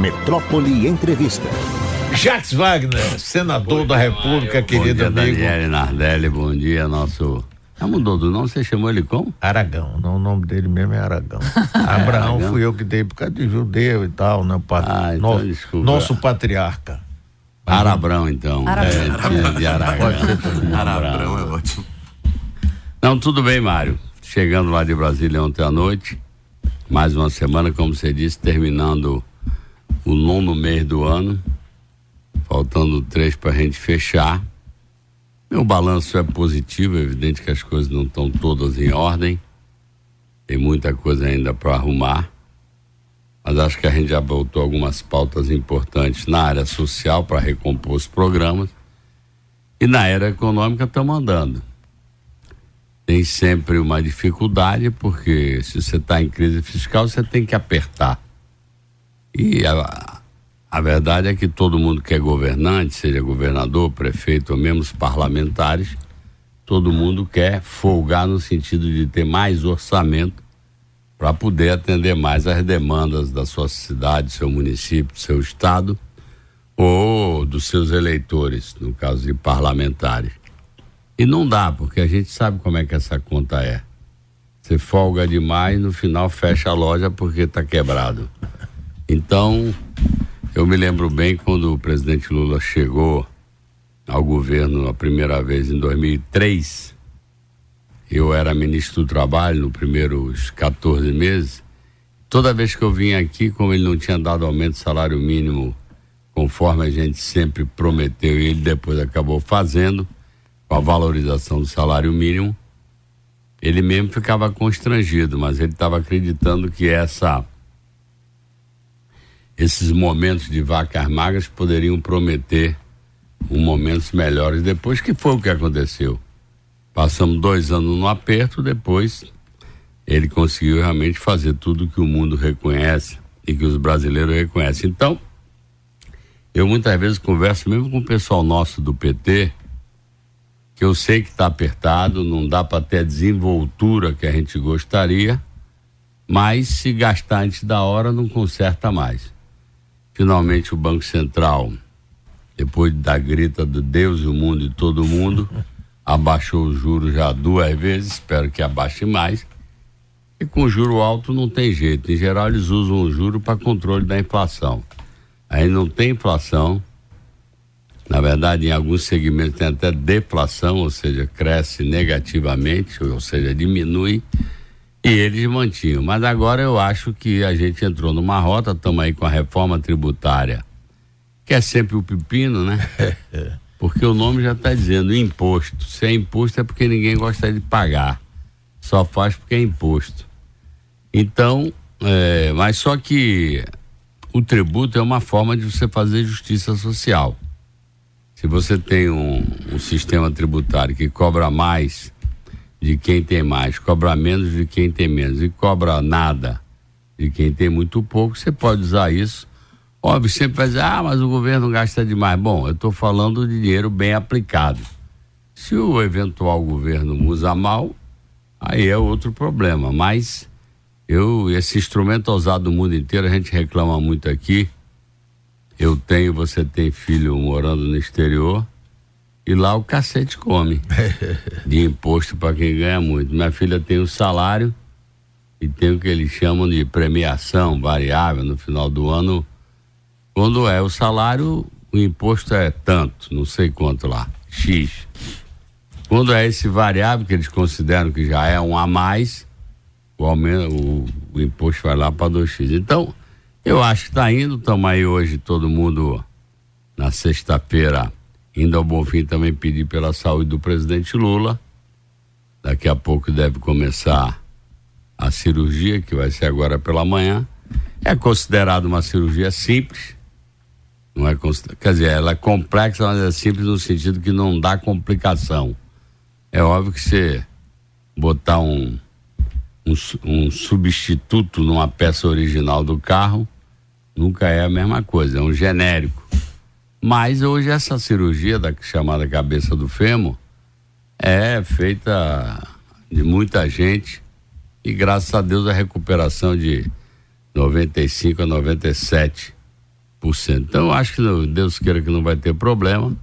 Metrópole Entrevista. Jacques Wagner, senador Oi, da República, querido bom dia, amigo. Daniele Nardelli, bom dia, nosso. Já mudou do nome? Você chamou ele como? Aragão, não, o nome dele mesmo é Aragão. Abraão Aragão? fui eu que dei por causa de judeu e tal, né? Pat... Ah, então, no... desculpa. Nosso patriarca. Arabrão, então. Arabrão. É, de Aragão. Arabrão é ótimo. Não, tudo bem, Mário. Chegando lá de Brasília ontem à noite, mais uma semana, como você disse, terminando o nono mês do ano, faltando três para a gente fechar. Meu balanço é positivo, é evidente que as coisas não estão todas em ordem, tem muita coisa ainda para arrumar, mas acho que a gente já voltou algumas pautas importantes na área social para recompor os programas e na área econômica estamos andando tem sempre uma dificuldade, porque se você está em crise fiscal, você tem que apertar. E a, a verdade é que todo mundo que é governante, seja governador, prefeito ou mesmo os parlamentares, todo mundo quer folgar no sentido de ter mais orçamento para poder atender mais as demandas da sua cidade, seu município, seu estado ou dos seus eleitores, no caso de parlamentares. E não dá, porque a gente sabe como é que essa conta é. Você folga demais, no final fecha a loja porque está quebrado. Então, eu me lembro bem quando o presidente Lula chegou ao governo a primeira vez em 2003. Eu era ministro do Trabalho nos primeiros 14 meses. Toda vez que eu vinha aqui, como ele não tinha dado aumento do salário mínimo, conforme a gente sempre prometeu e ele depois acabou fazendo, com a valorização do salário mínimo, ele mesmo ficava constrangido, mas ele estava acreditando que essa esses momentos de vacas magras poderiam prometer um momentos melhores depois que foi o que aconteceu. Passamos dois anos no aperto, depois ele conseguiu realmente fazer tudo que o mundo reconhece e que os brasileiros reconhecem. Então, eu muitas vezes converso mesmo com o pessoal nosso do PT, que eu sei que está apertado, não dá para ter a desenvoltura que a gente gostaria, mas se gastar antes da hora não conserta mais. Finalmente o Banco Central, depois da grita do Deus e o mundo e todo mundo, abaixou o juro já duas vezes, espero que abaixe mais. E com juro alto não tem jeito. Em geral, eles usam o juro para controle da inflação. Aí não tem inflação, na verdade, em alguns segmentos tem até deflação, ou seja, cresce negativamente, ou seja, diminui, e eles mantinham. Mas agora eu acho que a gente entrou numa rota, estamos aí com a reforma tributária, que é sempre o pepino, né? Porque o nome já está dizendo imposto. Se é imposto é porque ninguém gosta de pagar. Só faz porque é imposto. Então, é, mas só que o tributo é uma forma de você fazer justiça social. Se você tem um, um sistema tributário que cobra mais de quem tem mais, cobra menos de quem tem menos e cobra nada de quem tem muito pouco, você pode usar isso. Óbvio, sempre vai dizer, ah, mas o governo gasta demais. Bom, eu estou falando de dinheiro bem aplicado. Se o eventual governo usa mal, aí é outro problema. Mas eu, esse instrumento é usado no mundo inteiro, a gente reclama muito aqui eu tenho, você tem filho morando no exterior e lá o cacete come de imposto para quem ganha muito. Minha filha tem o salário e tem o que eles chamam de premiação variável no final do ano. Quando é o salário, o imposto é tanto, não sei quanto lá, X. Quando é esse variável que eles consideram que já é um a mais, o, aumento, o, o imposto vai lá para 2x. Então, eu acho que está indo, estamos aí hoje todo mundo na sexta-feira indo ao Bonfim também pedir pela saúde do presidente Lula. Daqui a pouco deve começar a cirurgia, que vai ser agora pela manhã. É considerada uma cirurgia simples. Não é quer dizer, ela é complexa, mas é simples no sentido que não dá complicação. É óbvio que você botar um um, um substituto numa peça original do carro nunca é a mesma coisa, é um genérico. Mas hoje essa cirurgia da chamada cabeça do fêmur é feita de muita gente e graças a Deus a recuperação de 95 a 97 Então eu acho que Deus queira que não vai ter problema.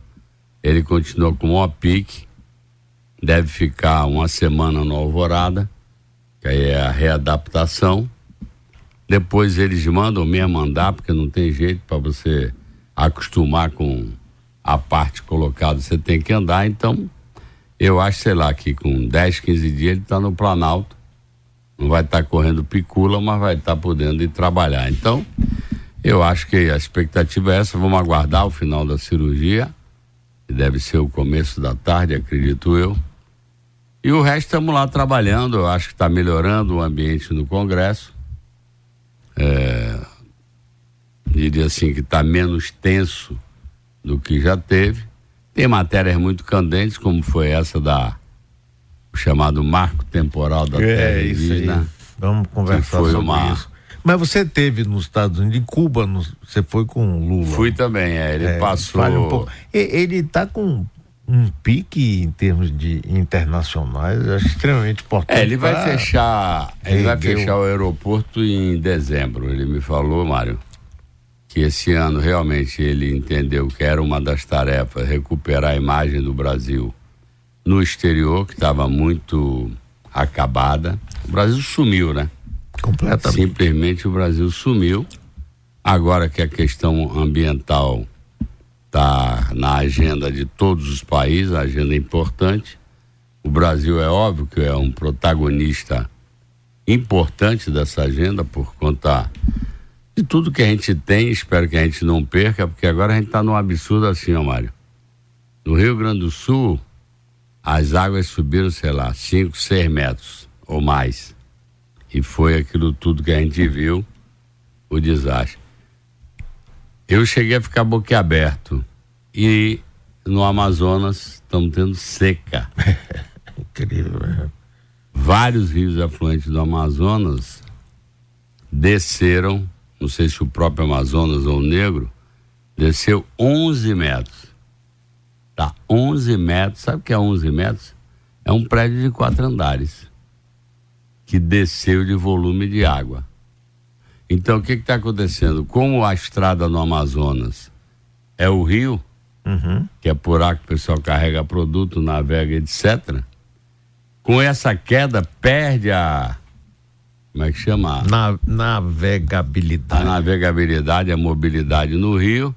Ele continua com o pique. Deve ficar uma semana no Alvorada, que aí é a readaptação. Depois eles mandam mesmo andar, porque não tem jeito para você acostumar com a parte colocada, você tem que andar. Então, eu acho, sei lá, que com 10, 15 dias ele está no Planalto. Não vai estar tá correndo picula, mas vai estar tá podendo ir trabalhar. Então, eu acho que a expectativa é essa. Vamos aguardar o final da cirurgia, que deve ser o começo da tarde, acredito eu. E o resto estamos lá trabalhando. Eu acho que está melhorando o ambiente no Congresso. É, diria assim que está menos tenso do que já teve. Tem matérias muito candentes, como foi essa da o chamado marco temporal da é, terra indígena. Vamos conversar sobre uma, isso. Mas você teve nos Estados Unidos, em Cuba, no, você foi com o Lula? Fui também, é, ele é, passou. Um. Ele está com um pique em termos de internacionais, acho extremamente importante. É, ele vai fechar, ele vai fechar o aeroporto em dezembro. Ele me falou, Mário, que esse ano realmente ele entendeu que era uma das tarefas recuperar a imagem do Brasil no exterior, que estava muito acabada. O Brasil sumiu, né? Completamente. Simplesmente o Brasil sumiu. Agora que a questão ambiental está na agenda de todos os países, a agenda é importante. O Brasil é óbvio que é um protagonista importante dessa agenda por conta de tudo que a gente tem. Espero que a gente não perca, porque agora a gente está num absurdo assim, ó, Mário. No Rio Grande do Sul, as águas subiram, sei lá, 5, 6 metros ou mais. E foi aquilo tudo que a gente viu, o desastre. Eu cheguei a ficar boquiaberto. E no Amazonas estamos tendo seca. Incrível, né? Vários rios afluentes do Amazonas desceram, não sei se o próprio Amazonas ou o Negro, desceu 11 metros. Tá, 11 metros. Sabe o que é 11 metros? É um prédio de quatro andares que desceu de volume de água. Então, o que está acontecendo? Como a estrada no Amazonas é o rio, uhum. que é por lá que o pessoal carrega produto, navega, etc. Com essa queda, perde a. Como é que chama? Na, navegabilidade. A navegabilidade, a mobilidade no rio.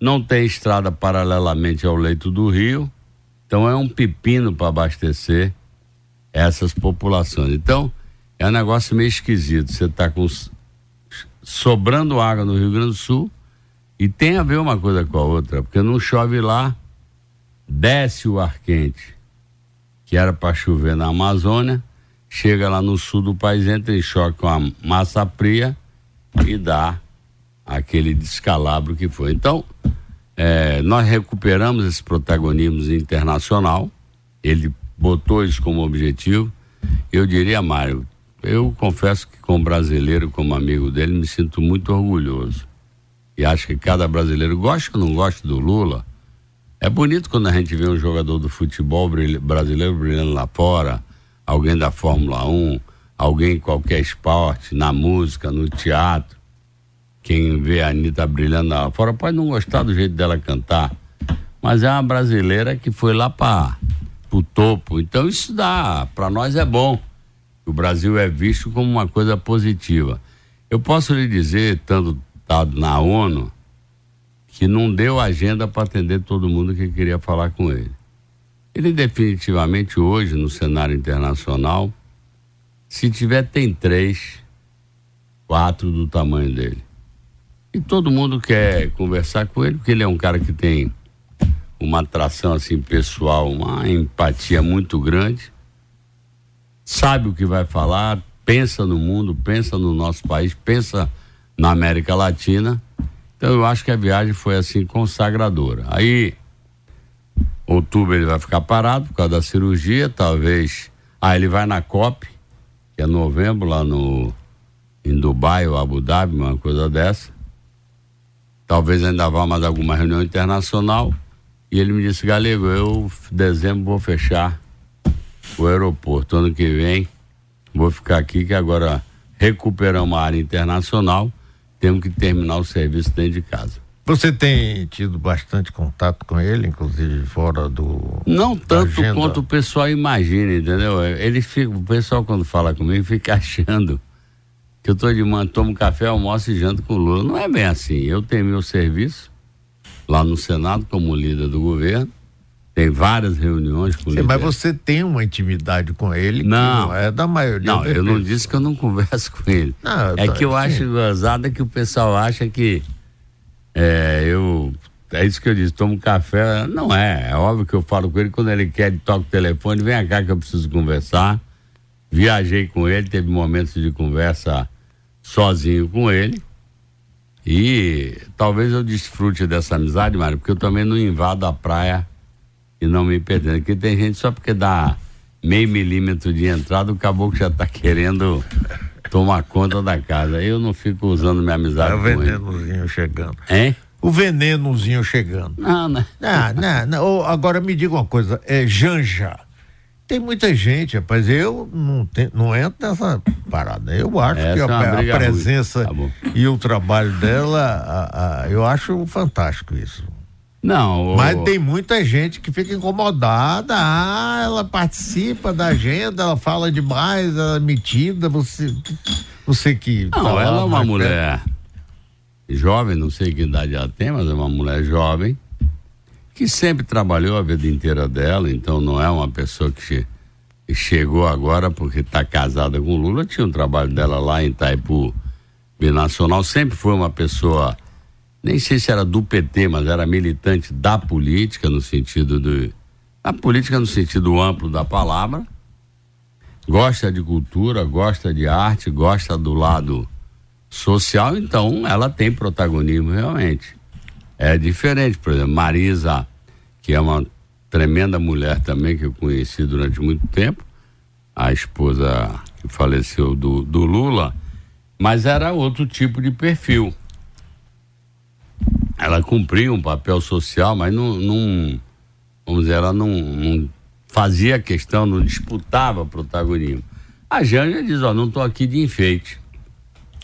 Não tem estrada paralelamente ao leito do rio. Então é um pepino para abastecer essas populações. Então, é um negócio meio esquisito. Você está com sobrando água no Rio Grande do Sul e tem a ver uma coisa com a outra, porque não chove lá, desce o ar quente, que era para chover na Amazônia, chega lá no sul do país, entra em choque com a massa fria e dá aquele descalabro que foi. Então, é, nós recuperamos esse protagonismo internacional, ele botou isso como objetivo. Eu diria, Mário, eu confesso que, como brasileiro, como amigo dele, me sinto muito orgulhoso. E acho que cada brasileiro, gosta ou não gosta do Lula, é bonito quando a gente vê um jogador do futebol brasileiro brilhando lá fora, alguém da Fórmula 1, alguém em qualquer esporte, na música, no teatro. Quem vê a Anitta brilhando lá fora pode não gostar do jeito dela cantar, mas é uma brasileira que foi lá para o topo. Então isso dá, para nós é bom o Brasil é visto como uma coisa positiva. Eu posso lhe dizer, estando na ONU, que não deu agenda para atender todo mundo que queria falar com ele. Ele definitivamente hoje, no cenário internacional, se tiver, tem três, quatro do tamanho dele. E todo mundo quer conversar com ele, porque ele é um cara que tem uma atração assim pessoal, uma empatia muito grande sabe o que vai falar, pensa no mundo, pensa no nosso país, pensa na América Latina. Então eu acho que a viagem foi assim consagradora. Aí, outubro ele vai ficar parado por causa da cirurgia, talvez. Ah, ele vai na COP, que é novembro, lá no em Dubai ou Abu Dhabi, uma coisa dessa. Talvez ainda vá mais alguma reunião internacional. E ele me disse, Galego, eu dezembro vou fechar o aeroporto. Ano que vem vou ficar aqui que agora recuperamos uma área internacional temos que terminar o serviço dentro de casa. Você tem tido bastante contato com ele, inclusive fora do. Não tanto quanto o pessoal imagina, entendeu? Ele fica, o pessoal quando fala comigo fica achando que eu tô de manhã, tomo café, almoço e janto com o Lula. Não é bem assim. Eu tenho meu serviço lá no Senado como líder do governo. Tem várias reuniões com Sim, Mas você tem uma intimidade com ele não, não é da maioria. Não, eu não disse que eu não converso com ele. Não, é que eu sim. acho gozada que o pessoal acha que é, eu. É isso que eu disse, tomo café. Não é, é óbvio que eu falo com ele quando ele quer, ele toca o telefone, vem cá que eu preciso conversar. Viajei com ele, teve momentos de conversa sozinho com ele. E talvez eu desfrute dessa amizade, Mário, porque eu também não invado a praia e não me perdendo. Porque tem gente só porque dá meio milímetro de entrada, o caboclo já está querendo tomar conta da casa. Eu não fico usando minha amizade. É o venenozinho chegando. Hein? O venenozinho chegando. Não, né? Não, não, não. Agora me diga uma coisa, é Janja. Tem muita gente, rapaz. Eu não, tem, não entro nessa parada. Eu acho Essa que a, é a presença tá e o trabalho dela, a, a, eu acho fantástico isso. Não. O... Mas tem muita gente que fica incomodada. Ah, ela participa da agenda, ela fala demais, ela é metida. Você, você que. Não, tá ela é uma mulher perto. jovem, não sei que idade ela tem, mas é uma mulher jovem que sempre trabalhou a vida inteira dela. Então não é uma pessoa que che chegou agora porque está casada com o Lula. Tinha um trabalho dela lá em Itaipu Binacional. Sempre foi uma pessoa nem sei se era do PT, mas era militante da política no sentido do da política no sentido amplo da palavra. Gosta de cultura, gosta de arte, gosta do lado social, então ela tem protagonismo realmente. É diferente, por exemplo, Marisa, que é uma tremenda mulher também que eu conheci durante muito tempo, a esposa que faleceu do, do Lula, mas era outro tipo de perfil ela cumpria um papel social, mas não, não vamos dizer, ela não, não, fazia questão, não disputava protagonismo. A Janja diz, ó, não estou aqui de enfeite.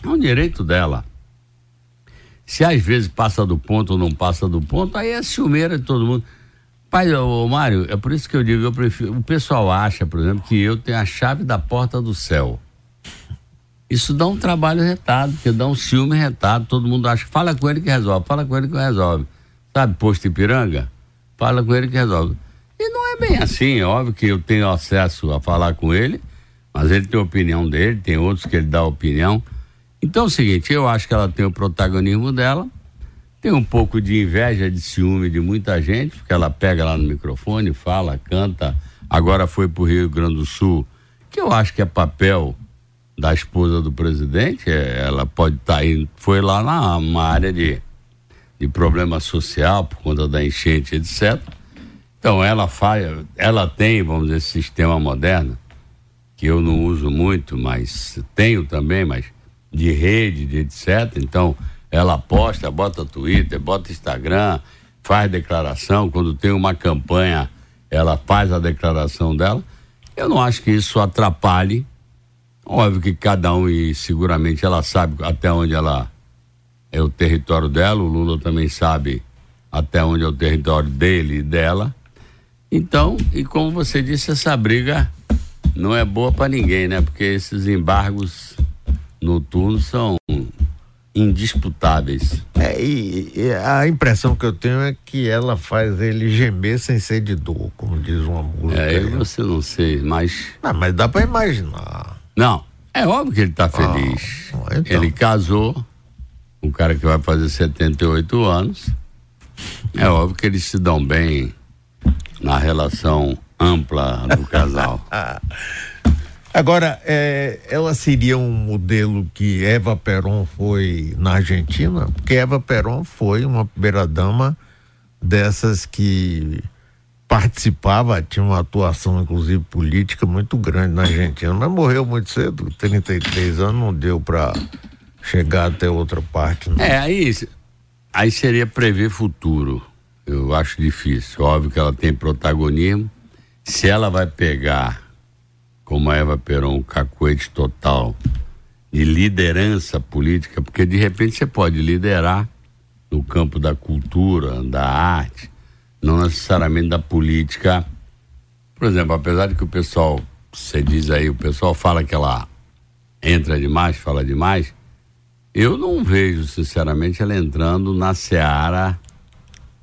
É um direito dela. Se às vezes passa do ponto ou não passa do ponto, aí é ciumeira de todo mundo. Pai, ô, Mário, é por isso que eu digo, eu prefiro. O pessoal acha, por exemplo, que eu tenho a chave da porta do céu. Isso dá um trabalho retado, porque dá um ciúme retado. Todo mundo acha, fala com ele que resolve, fala com ele que resolve. Sabe, posto Ipiranga? Fala com ele que resolve. E não é bem assim, é óbvio que eu tenho acesso a falar com ele, mas ele tem a opinião dele, tem outros que ele dá opinião. Então é o seguinte, eu acho que ela tem o protagonismo dela, tem um pouco de inveja, de ciúme de muita gente, porque ela pega lá no microfone, fala, canta. Agora foi para o Rio Grande do Sul, que eu acho que é papel da esposa do presidente, é, ela pode estar tá aí, foi lá na uma área de, de problema social por conta da enchente, etc. Então ela faz, ela tem, vamos dizer, sistema moderno, que eu não uso muito, mas tenho também, mas de rede, de etc. Então ela posta, bota Twitter, bota Instagram, faz declaração, quando tem uma campanha, ela faz a declaração dela. Eu não acho que isso atrapalhe Óbvio que cada um, e seguramente ela sabe até onde ela é o território dela, o Lula também sabe até onde é o território dele e dela. Então, e como você disse, essa briga não é boa para ninguém, né? Porque esses embargos noturnos são indisputáveis. É, e, e, a impressão que eu tenho é que ela faz ele gemer sem ser de dor, como diz uma música. É, eu você não sei, mas. Não, mas dá para imaginar. Não, é óbvio que ele está feliz. Ah, então. Ele casou, um cara que vai fazer 78 anos. É óbvio que eles se dão bem na relação ampla do casal. Agora, é, ela seria um modelo que Eva Peron foi na Argentina? Porque Eva Peron foi uma primeira-dama dessas que participava, tinha uma atuação, inclusive, política muito grande na Argentina, mas morreu muito cedo, 33 anos, não deu para chegar até outra parte. Não. É, aí, aí seria prever futuro. Eu acho difícil. Óbvio que ela tem protagonismo. Se ela vai pegar, como a Eva Peron, um cacuete total de liderança política, porque de repente você pode liderar no campo da cultura, da arte, não necessariamente da política. Por exemplo, apesar de que o pessoal, você diz aí, o pessoal fala que ela entra demais, fala demais, eu não vejo, sinceramente, ela entrando na seara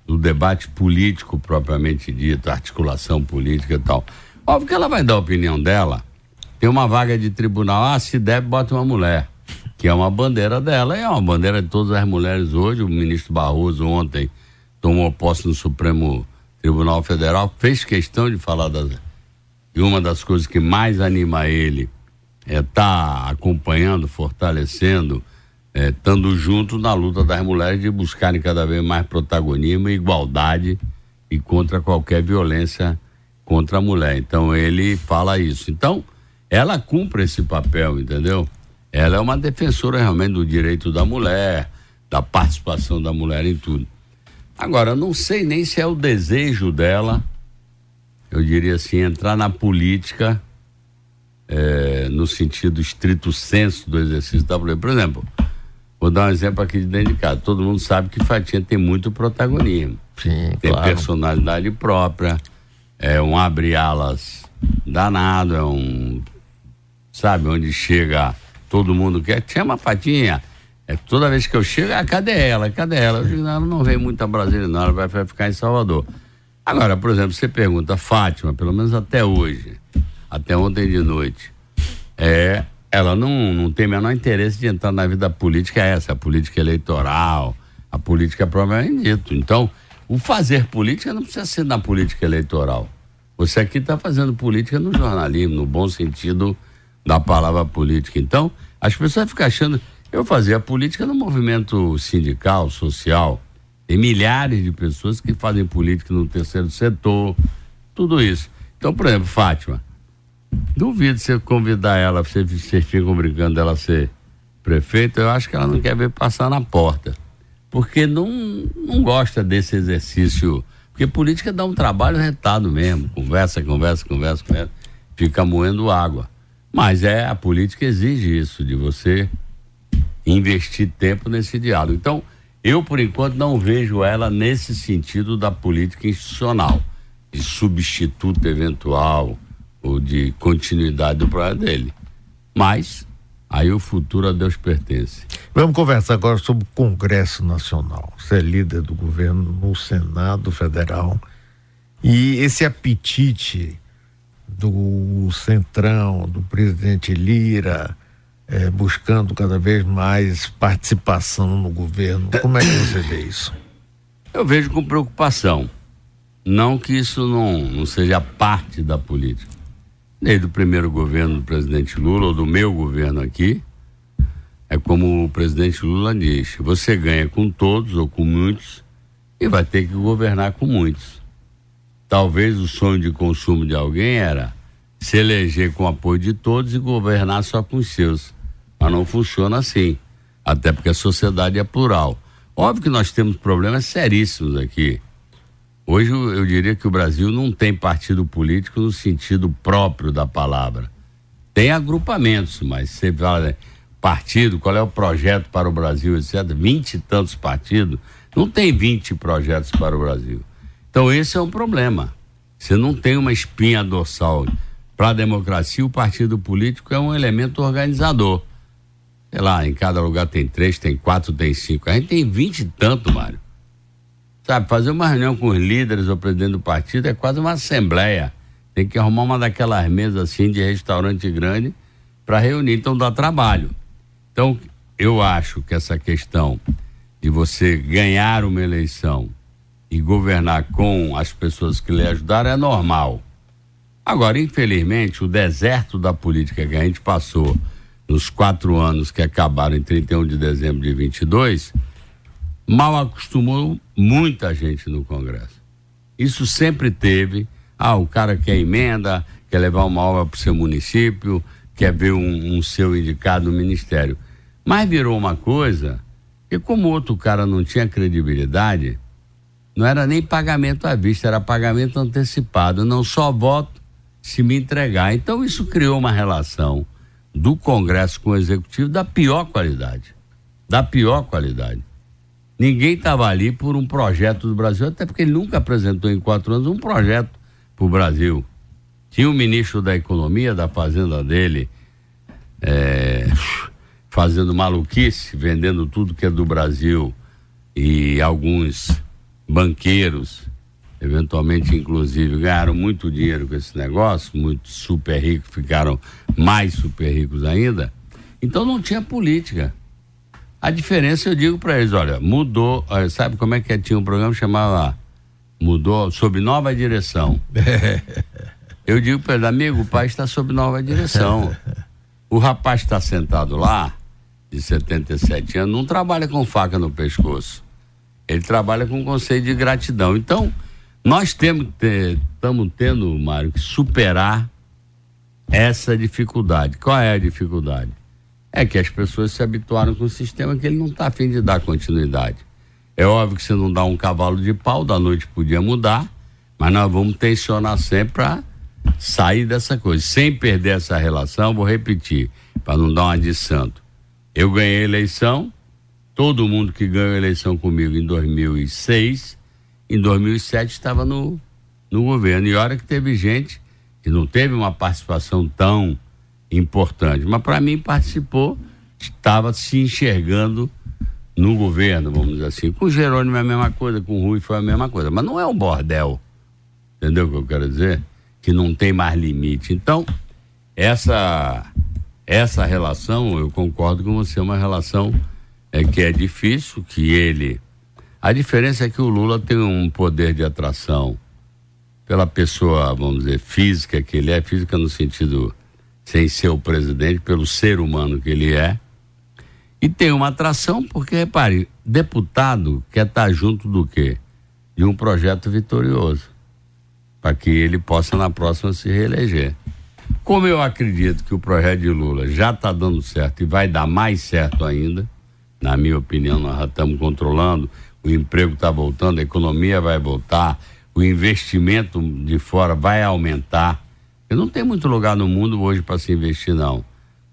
do debate político propriamente dito, articulação política e tal. Óbvio que ela vai dar a opinião dela. Tem uma vaga de tribunal, ah, se deve, bota uma mulher, que é uma bandeira dela, é uma bandeira de todas as mulheres hoje. O ministro Barroso ontem tomou posse no Supremo Tribunal Federal, fez questão de falar das. E uma das coisas que mais anima ele é estar tá acompanhando, fortalecendo estando é, junto na luta das mulheres de buscarem cada vez mais protagonismo, igualdade e contra qualquer violência contra a mulher. Então ele fala isso. Então ela cumpre esse papel, entendeu? Ela é uma defensora realmente do direito da mulher, da participação da mulher em tudo. Agora, não sei nem se é o desejo dela, eu diria assim, entrar na política é, no sentido estrito senso do exercício da mulher. Por exemplo, Vou dar um exemplo aqui de dentro de casa. Todo mundo sabe que Fatinha tem muito protagonismo. Sim, tem claro. personalidade própria, é um abre-alas danado, é um. Sabe, onde chega, todo mundo quer. Chama Fatinha. É, toda vez que eu chego, ah, cadê ela? Cadê ela? Eu digo, não, ela não vem muito a Brasília, não, ela vai, ficar em Salvador. Agora, por exemplo, você pergunta, Fátima, pelo menos até hoje, até ontem de noite, é ela não, não tem o menor interesse de entrar na vida política é essa, a política eleitoral, a política propriamente dito. Então, o fazer política não precisa ser na política eleitoral. Você aqui está fazendo política no jornalismo, no bom sentido da palavra política. Então, as pessoas ficam achando. Eu fazia política no movimento sindical, social. Tem milhares de pessoas que fazem política no terceiro setor, tudo isso. Então, por exemplo, Fátima, Duvido você convidar ela, você, você fica brincando dela ser prefeita, eu acho que ela não quer ver passar na porta. Porque não, não gosta desse exercício. Porque política dá um trabalho retado mesmo. Conversa, conversa, conversa, conversa. Fica moendo água. Mas é, a política exige isso, de você investir tempo nesse diálogo. Então, eu, por enquanto, não vejo ela nesse sentido da política institucional, de substituto eventual, ou de continuidade do projeto dele. Mas aí o futuro a Deus pertence. Vamos conversar agora sobre o Congresso Nacional. Você é líder do governo no Senado Federal e esse apetite do Centrão, do presidente Lira, é, buscando cada vez mais participação no governo. Como é que você vê isso? Eu vejo com preocupação. Não que isso não, não seja parte da política desde o primeiro governo do presidente Lula, ou do meu governo aqui, é como o presidente Lula diz: você ganha com todos ou com muitos e vai ter que governar com muitos. Talvez o sonho de consumo de alguém era se eleger com o apoio de todos e governar só com os seus. Mas não funciona assim, até porque a sociedade é plural. Óbvio que nós temos problemas seríssimos aqui Hoje eu diria que o Brasil não tem partido político no sentido próprio da palavra. Tem agrupamentos, mas você fala né, partido, qual é o projeto para o Brasil, etc. Vinte e tantos partidos, não tem vinte projetos para o Brasil. Então esse é um problema. Você não tem uma espinha dorsal. Para a democracia, o partido político é um elemento organizador. Sei lá, em cada lugar tem três, tem quatro, tem cinco. A gente tem vinte e tanto, Mário. Sabe, fazer uma reunião com os líderes ou presidente do partido é quase uma assembleia. Tem que arrumar uma daquelas mesas assim de restaurante grande para reunir, então dá trabalho. Então, eu acho que essa questão de você ganhar uma eleição e governar com as pessoas que lhe ajudaram é normal. Agora, infelizmente, o deserto da política que a gente passou nos quatro anos que acabaram em 31 de dezembro de 22 mal acostumou muita gente no Congresso. Isso sempre teve. Ah, o cara quer emenda, quer levar uma obra para o seu município, quer ver um, um seu indicado no ministério. Mas virou uma coisa que, como outro cara não tinha credibilidade, não era nem pagamento à vista, era pagamento antecipado. Não só voto se me entregar. Então isso criou uma relação do Congresso com o Executivo da pior qualidade. Da pior qualidade. Ninguém estava ali por um projeto do Brasil, até porque ele nunca apresentou em quatro anos um projeto para o Brasil. Tinha o ministro da Economia, da Fazenda dele, é, fazendo maluquice, vendendo tudo que é do Brasil e alguns banqueiros, eventualmente inclusive, ganharam muito dinheiro com esse negócio, muitos super ricos ficaram mais super ricos ainda. Então não tinha política. A diferença eu digo para eles, olha, mudou, sabe como é que tinha um programa que chamava mudou sob nova direção. eu digo para ele, amigo, o país está sob nova direção. O rapaz está sentado lá, de 77 anos, não trabalha com faca no pescoço. Ele trabalha com conceito de gratidão. Então, nós temos estamos tendo, Mário, que superar essa dificuldade. Qual é a dificuldade? é que as pessoas se habituaram com o sistema que ele não está afim de dar continuidade. É óbvio que você não dá um cavalo de pau, da noite podia mudar, mas nós vamos tensionar sempre para sair dessa coisa. Sem perder essa relação, vou repetir, para não dar uma de santo. Eu ganhei a eleição, todo mundo que ganhou a eleição comigo em 2006, em 2007 estava no, no governo. E hora que teve gente que não teve uma participação tão importante. Mas para mim participou, estava se enxergando no governo, vamos dizer assim. Com o Jerônimo é a mesma coisa, com o Rui foi a mesma coisa. Mas não é um bordel. Entendeu o que eu quero dizer? Que não tem mais limite. Então, essa essa relação, eu concordo com você, é uma relação é, que é difícil, que ele. A diferença é que o Lula tem um poder de atração pela pessoa, vamos dizer, física que ele é, física no sentido sem ser o presidente, pelo ser humano que ele é. E tem uma atração, porque, repare, deputado quer estar junto do quê? De um projeto vitorioso, para que ele possa na próxima se reeleger. Como eu acredito que o projeto de Lula já está dando certo e vai dar mais certo ainda, na minha opinião, nós já estamos controlando, o emprego está voltando, a economia vai voltar, o investimento de fora vai aumentar. Não tem muito lugar no mundo hoje para se investir, não.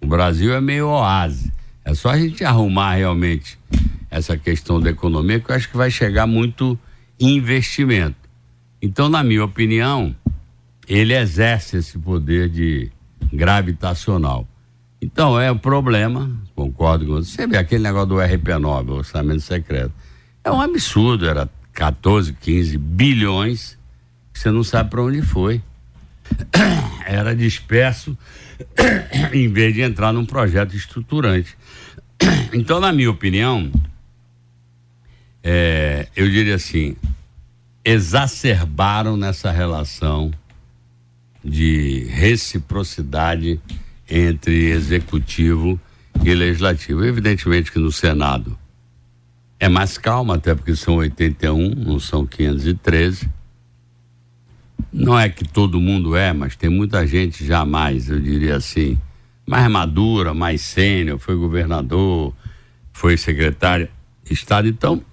O Brasil é meio oásis. É só a gente arrumar realmente essa questão da economia que eu acho que vai chegar muito investimento. Então, na minha opinião, ele exerce esse poder de gravitacional. Então, é um problema, concordo com você. Você vê aquele negócio do RP9, orçamento secreto. É um absurdo, era 14, 15 bilhões, que você não sabe para onde foi. era disperso em vez de entrar num projeto estruturante. Então, na minha opinião, é, eu diria assim, exacerbaram nessa relação de reciprocidade entre executivo e legislativo. Evidentemente que no Senado é mais calma, até porque são 81, não são 513. Não é que todo mundo é, mas tem muita gente jamais, eu diria assim, mais madura, mais sênior, foi governador, foi secretário de Estado. Então,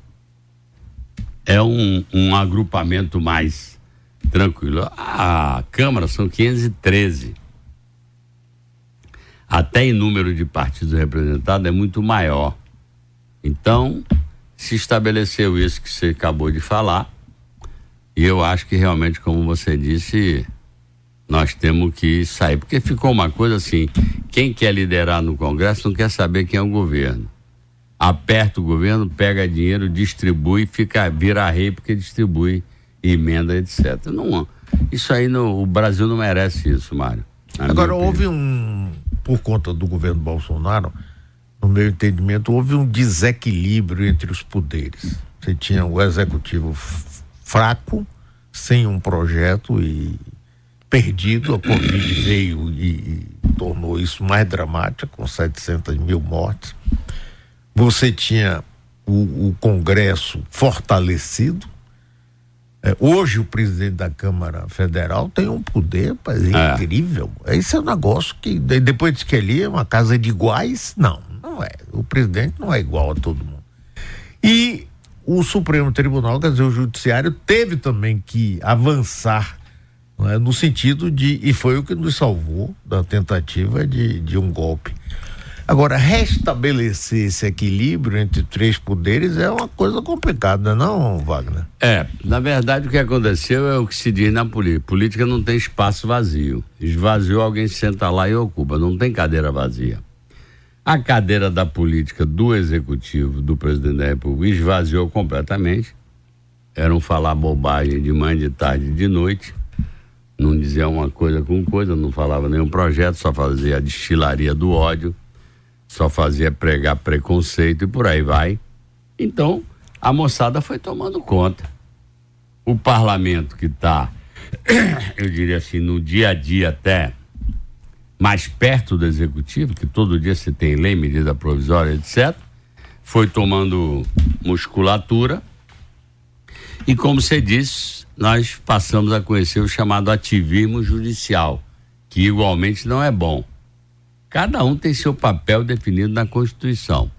é um, um agrupamento mais tranquilo. A Câmara são 513. Até em número de partidos representados é muito maior. Então, se estabeleceu isso que você acabou de falar e eu acho que realmente, como você disse, nós temos que sair. Porque ficou uma coisa assim: quem quer liderar no Congresso não quer saber quem é o governo. Aperta o governo, pega dinheiro, distribui, fica, vira rei porque distribui emenda, etc. Não, isso aí no, o Brasil não merece isso, Mário. Agora, houve um, por conta do governo Bolsonaro, no meu entendimento, houve um desequilíbrio entre os poderes. Você tinha o executivo fraco, sem um projeto e perdido. A Covid veio e, e tornou isso mais dramático, com 700 mil mortes. Você tinha o, o Congresso fortalecido. É, hoje o presidente da Câmara Federal tem um poder é. incrível. Esse é um negócio que depois de que ele é uma casa de iguais, não, não é. O presidente não é igual a todo mundo. E o Supremo Tribunal, quer dizer, o Judiciário, teve também que avançar é? no sentido de. E foi o que nos salvou da tentativa de, de um golpe. Agora, restabelecer esse equilíbrio entre três poderes é uma coisa complicada, não, Wagner? É, na verdade o que aconteceu é o que se diz na política. Política não tem espaço vazio. Esvaziou, alguém senta lá e ocupa, não tem cadeira vazia. A cadeira da política do executivo, do presidente da República, esvaziou completamente. Era um falar bobagem de manhã, de tarde, de noite. Não dizia uma coisa com coisa, não falava nenhum projeto, só fazia a destilaria do ódio só fazia pregar preconceito e por aí vai. Então, a moçada foi tomando conta. O parlamento que está, eu diria assim, no dia a dia até mais perto do executivo, que todo dia se tem lei, medida provisória, etc., foi tomando musculatura. E como você disse, nós passamos a conhecer o chamado ativismo judicial, que igualmente não é bom Cada um tem seu papel definido na Constituição.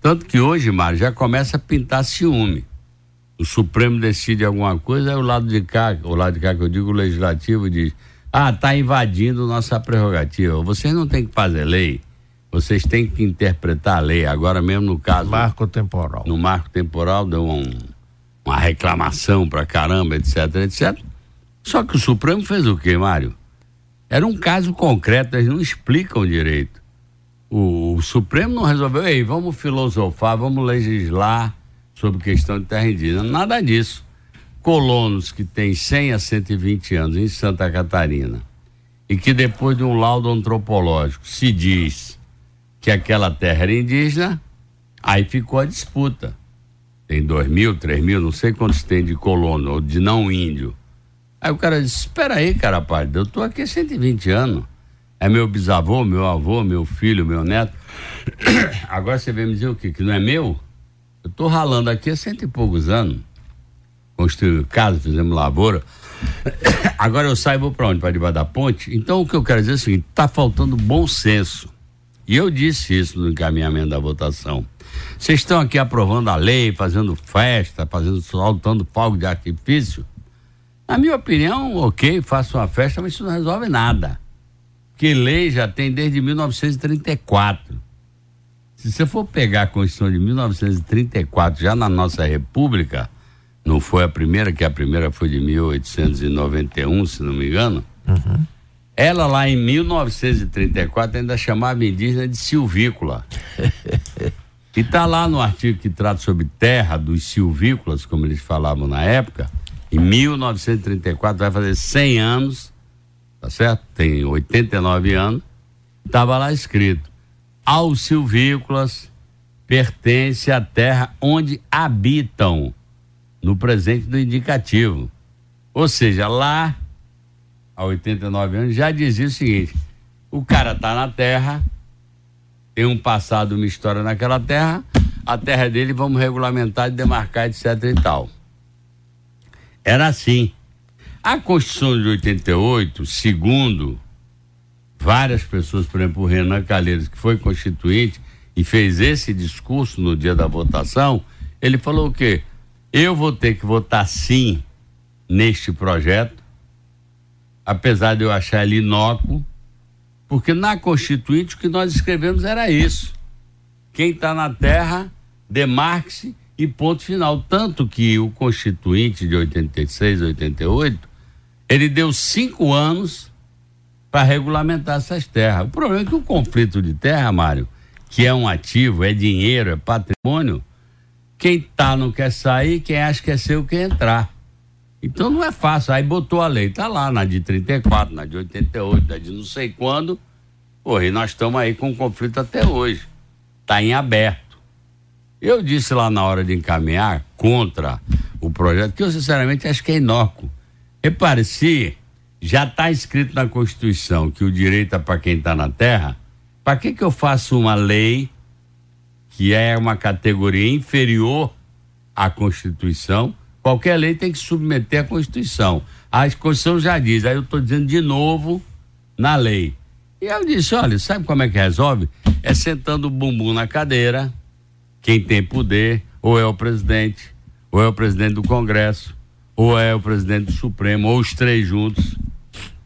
Tanto que hoje, Mário, já começa a pintar ciúme. O Supremo decide alguma coisa, aí o lado de cá, o lado de cá que eu digo, o Legislativo diz: ah, está invadindo nossa prerrogativa. Vocês não têm que fazer lei, vocês têm que interpretar a lei. Agora mesmo no caso. Marco temporal. No marco temporal deu um, uma reclamação para caramba, etc, etc. Só que o Supremo fez o quê, Mário? Era um caso concreto, eles não explicam direito. O, o Supremo não resolveu, ei, vamos filosofar, vamos legislar sobre questão de terra indígena. Nada disso. Colonos que têm 100 a 120 anos em Santa Catarina e que depois de um laudo antropológico se diz que aquela terra era indígena, aí ficou a disputa. Tem dois mil, três mil, não sei quantos tem de colono ou de não índio. Aí o cara disse: Espera aí, cara, pai, eu tô aqui há 120 anos. É meu bisavô, meu avô, meu filho, meu neto. Agora você vem me dizer o quê? Que não é meu? Eu tô ralando aqui há cento e poucos anos. Construímos casa, fizemos lavoura. Agora eu saio vou para onde? Para debaixo da ponte? Então o que eu quero dizer é o seguinte: tá faltando bom senso. E eu disse isso no encaminhamento da votação. Vocês estão aqui aprovando a lei, fazendo festa, fazendo soltando fogo de artifício. Na minha opinião, ok, faça uma festa, mas isso não resolve nada. Que lei já tem desde 1934. Se você for pegar a Constituição de 1934, já na nossa República, não foi a primeira, que a primeira foi de 1891, se não me engano. Uhum. Ela lá em 1934 ainda chamava indígena de silvícola. e está lá no artigo que trata sobre terra dos silvícolas, como eles falavam na época, em 1934, vai fazer 100 anos, tá certo? Tem 89 anos. Estava lá escrito: aos silvícolas pertence a terra onde habitam, no presente do indicativo. Ou seja, lá, há 89 anos, já dizia o seguinte: o cara está na terra, tem um passado, uma história naquela terra, a terra dele vamos regulamentar, demarcar, etc e tal. Era assim. A Constituição de 88, segundo várias pessoas, por exemplo, o Renan Calheiros, que foi constituinte e fez esse discurso no dia da votação, ele falou o quê? Eu vou ter que votar sim neste projeto, apesar de eu achar ele inócuo, porque na Constituinte o que nós escrevemos era isso. Quem está na terra, demarque-se e ponto final. Tanto que o Constituinte de 86, 88, ele deu cinco anos para regulamentar essas terras. O problema é que o conflito de terra, Mário, que é um ativo, é dinheiro, é patrimônio, quem tá não quer sair, quem acha que é seu quer entrar. Então não é fácil. Aí botou a lei, tá lá, na de 34, na de 88, na de não sei quando. Pô, e nós estamos aí com um conflito até hoje. Tá em aberto. Eu disse lá na hora de encaminhar contra o projeto que eu sinceramente acho que é inócuo. Repare, se já está escrito na Constituição que o direito é para quem está na terra, para que, que eu faço uma lei que é uma categoria inferior à Constituição? Qualquer lei tem que submeter à Constituição. A Constituição já diz, aí eu estou dizendo de novo na lei. E eu disse: olha, sabe como é que resolve? É sentando o bumbum na cadeira quem tem poder ou é o presidente, ou é o presidente do Congresso, ou é o presidente do Supremo, ou os três juntos.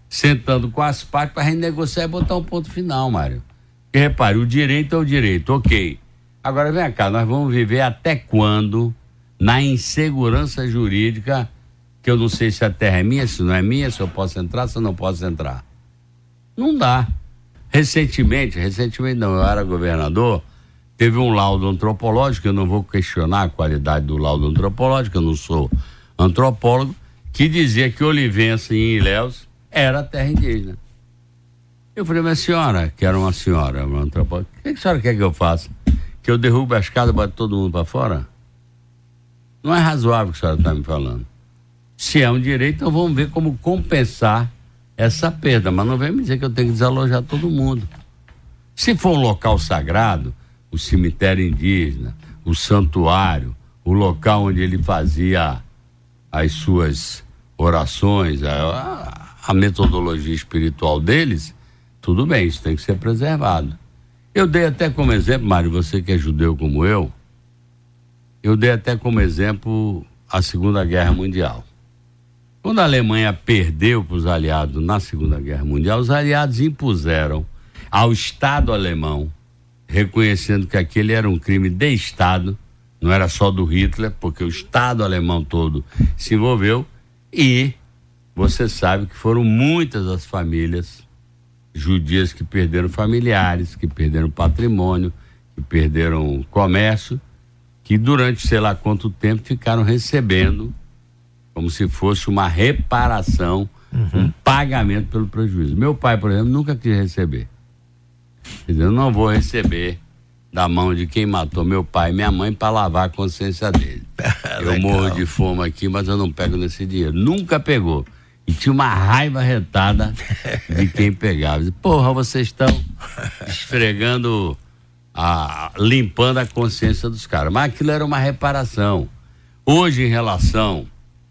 sentando com as partes para renegociar e botar um ponto final, Mário. Porque repare, o direito é o direito, ok. Agora vem cá, nós vamos viver até quando na insegurança jurídica, que eu não sei se a terra é minha, se não é minha, se eu posso entrar, se eu não posso entrar. Não dá. Recentemente, recentemente não, eu era governador, teve um laudo antropológico, eu não vou questionar a qualidade do laudo antropológico, eu não sou antropólogo, que dizia que Olivença em Ilhéus era terra indígena. Eu falei, mas senhora, que era uma senhora, uma antropóloga, o que a senhora quer que eu faça? Que eu derrube a escada e bote todo mundo para fora? Não é razoável o que a senhora está me falando. Se é um direito, então vamos ver como compensar essa perda, mas não vem me dizer que eu tenho que desalojar todo mundo. Se for um local sagrado, o cemitério indígena, o santuário, o local onde ele fazia as suas orações, a, a metodologia espiritual deles, tudo bem, isso tem que ser preservado. Eu dei até como exemplo, Mário, você que é judeu como eu, eu dei até como exemplo a Segunda Guerra Mundial. Quando a Alemanha perdeu para os aliados na Segunda Guerra Mundial, os aliados impuseram ao Estado alemão, reconhecendo que aquele era um crime de Estado, não era só do Hitler, porque o Estado alemão todo se envolveu, e você sabe que foram muitas as famílias judias que perderam familiares, que perderam patrimônio, que perderam comércio, que durante sei lá quanto tempo ficaram recebendo como se fosse uma reparação, uhum. um pagamento pelo prejuízo. Meu pai, por exemplo, nunca quis receber. Dizer, eu não vou receber da mão de quem matou meu pai e minha mãe para lavar a consciência dele. eu morro de fome aqui, mas eu não pego nesse dinheiro. Nunca pegou. E tinha uma raiva retada de quem pegava. Porra, vocês estão esfregando, a, limpando a consciência dos caras. Mas aquilo era uma reparação. Hoje, em relação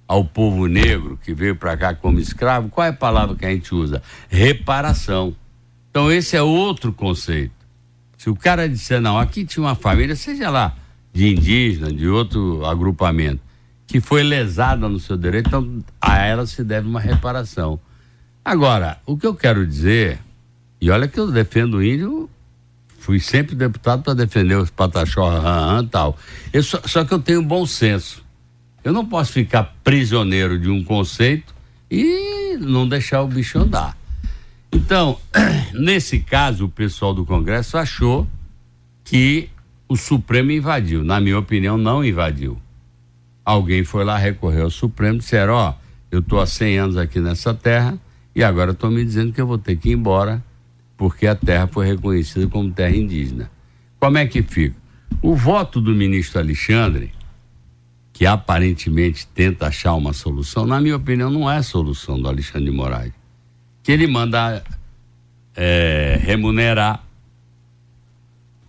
ao povo negro que veio para cá como escravo, qual é a palavra que a gente usa? Reparação. Então, esse é outro conceito. Se o cara disser, não, aqui tinha uma família, seja lá de indígena, de outro agrupamento, que foi lesada no seu direito, então a ela se deve uma reparação. Agora, o que eu quero dizer, e olha que eu defendo o índio, fui sempre deputado para defender os pataxó, e tal. Eu só, só que eu tenho bom senso. Eu não posso ficar prisioneiro de um conceito e não deixar o bicho andar. Então, nesse caso, o pessoal do Congresso achou que o Supremo invadiu. Na minha opinião, não invadiu alguém foi lá, recorreu ao Supremo, disseram, ó, oh, eu estou há 100 anos aqui nessa terra e agora estão me dizendo que eu vou ter que ir embora porque a terra foi reconhecida como terra indígena. Como é que fica? O voto do ministro Alexandre, que aparentemente tenta achar uma solução, na minha opinião, não é solução do Alexandre de Moraes. Que ele manda é, remunerar,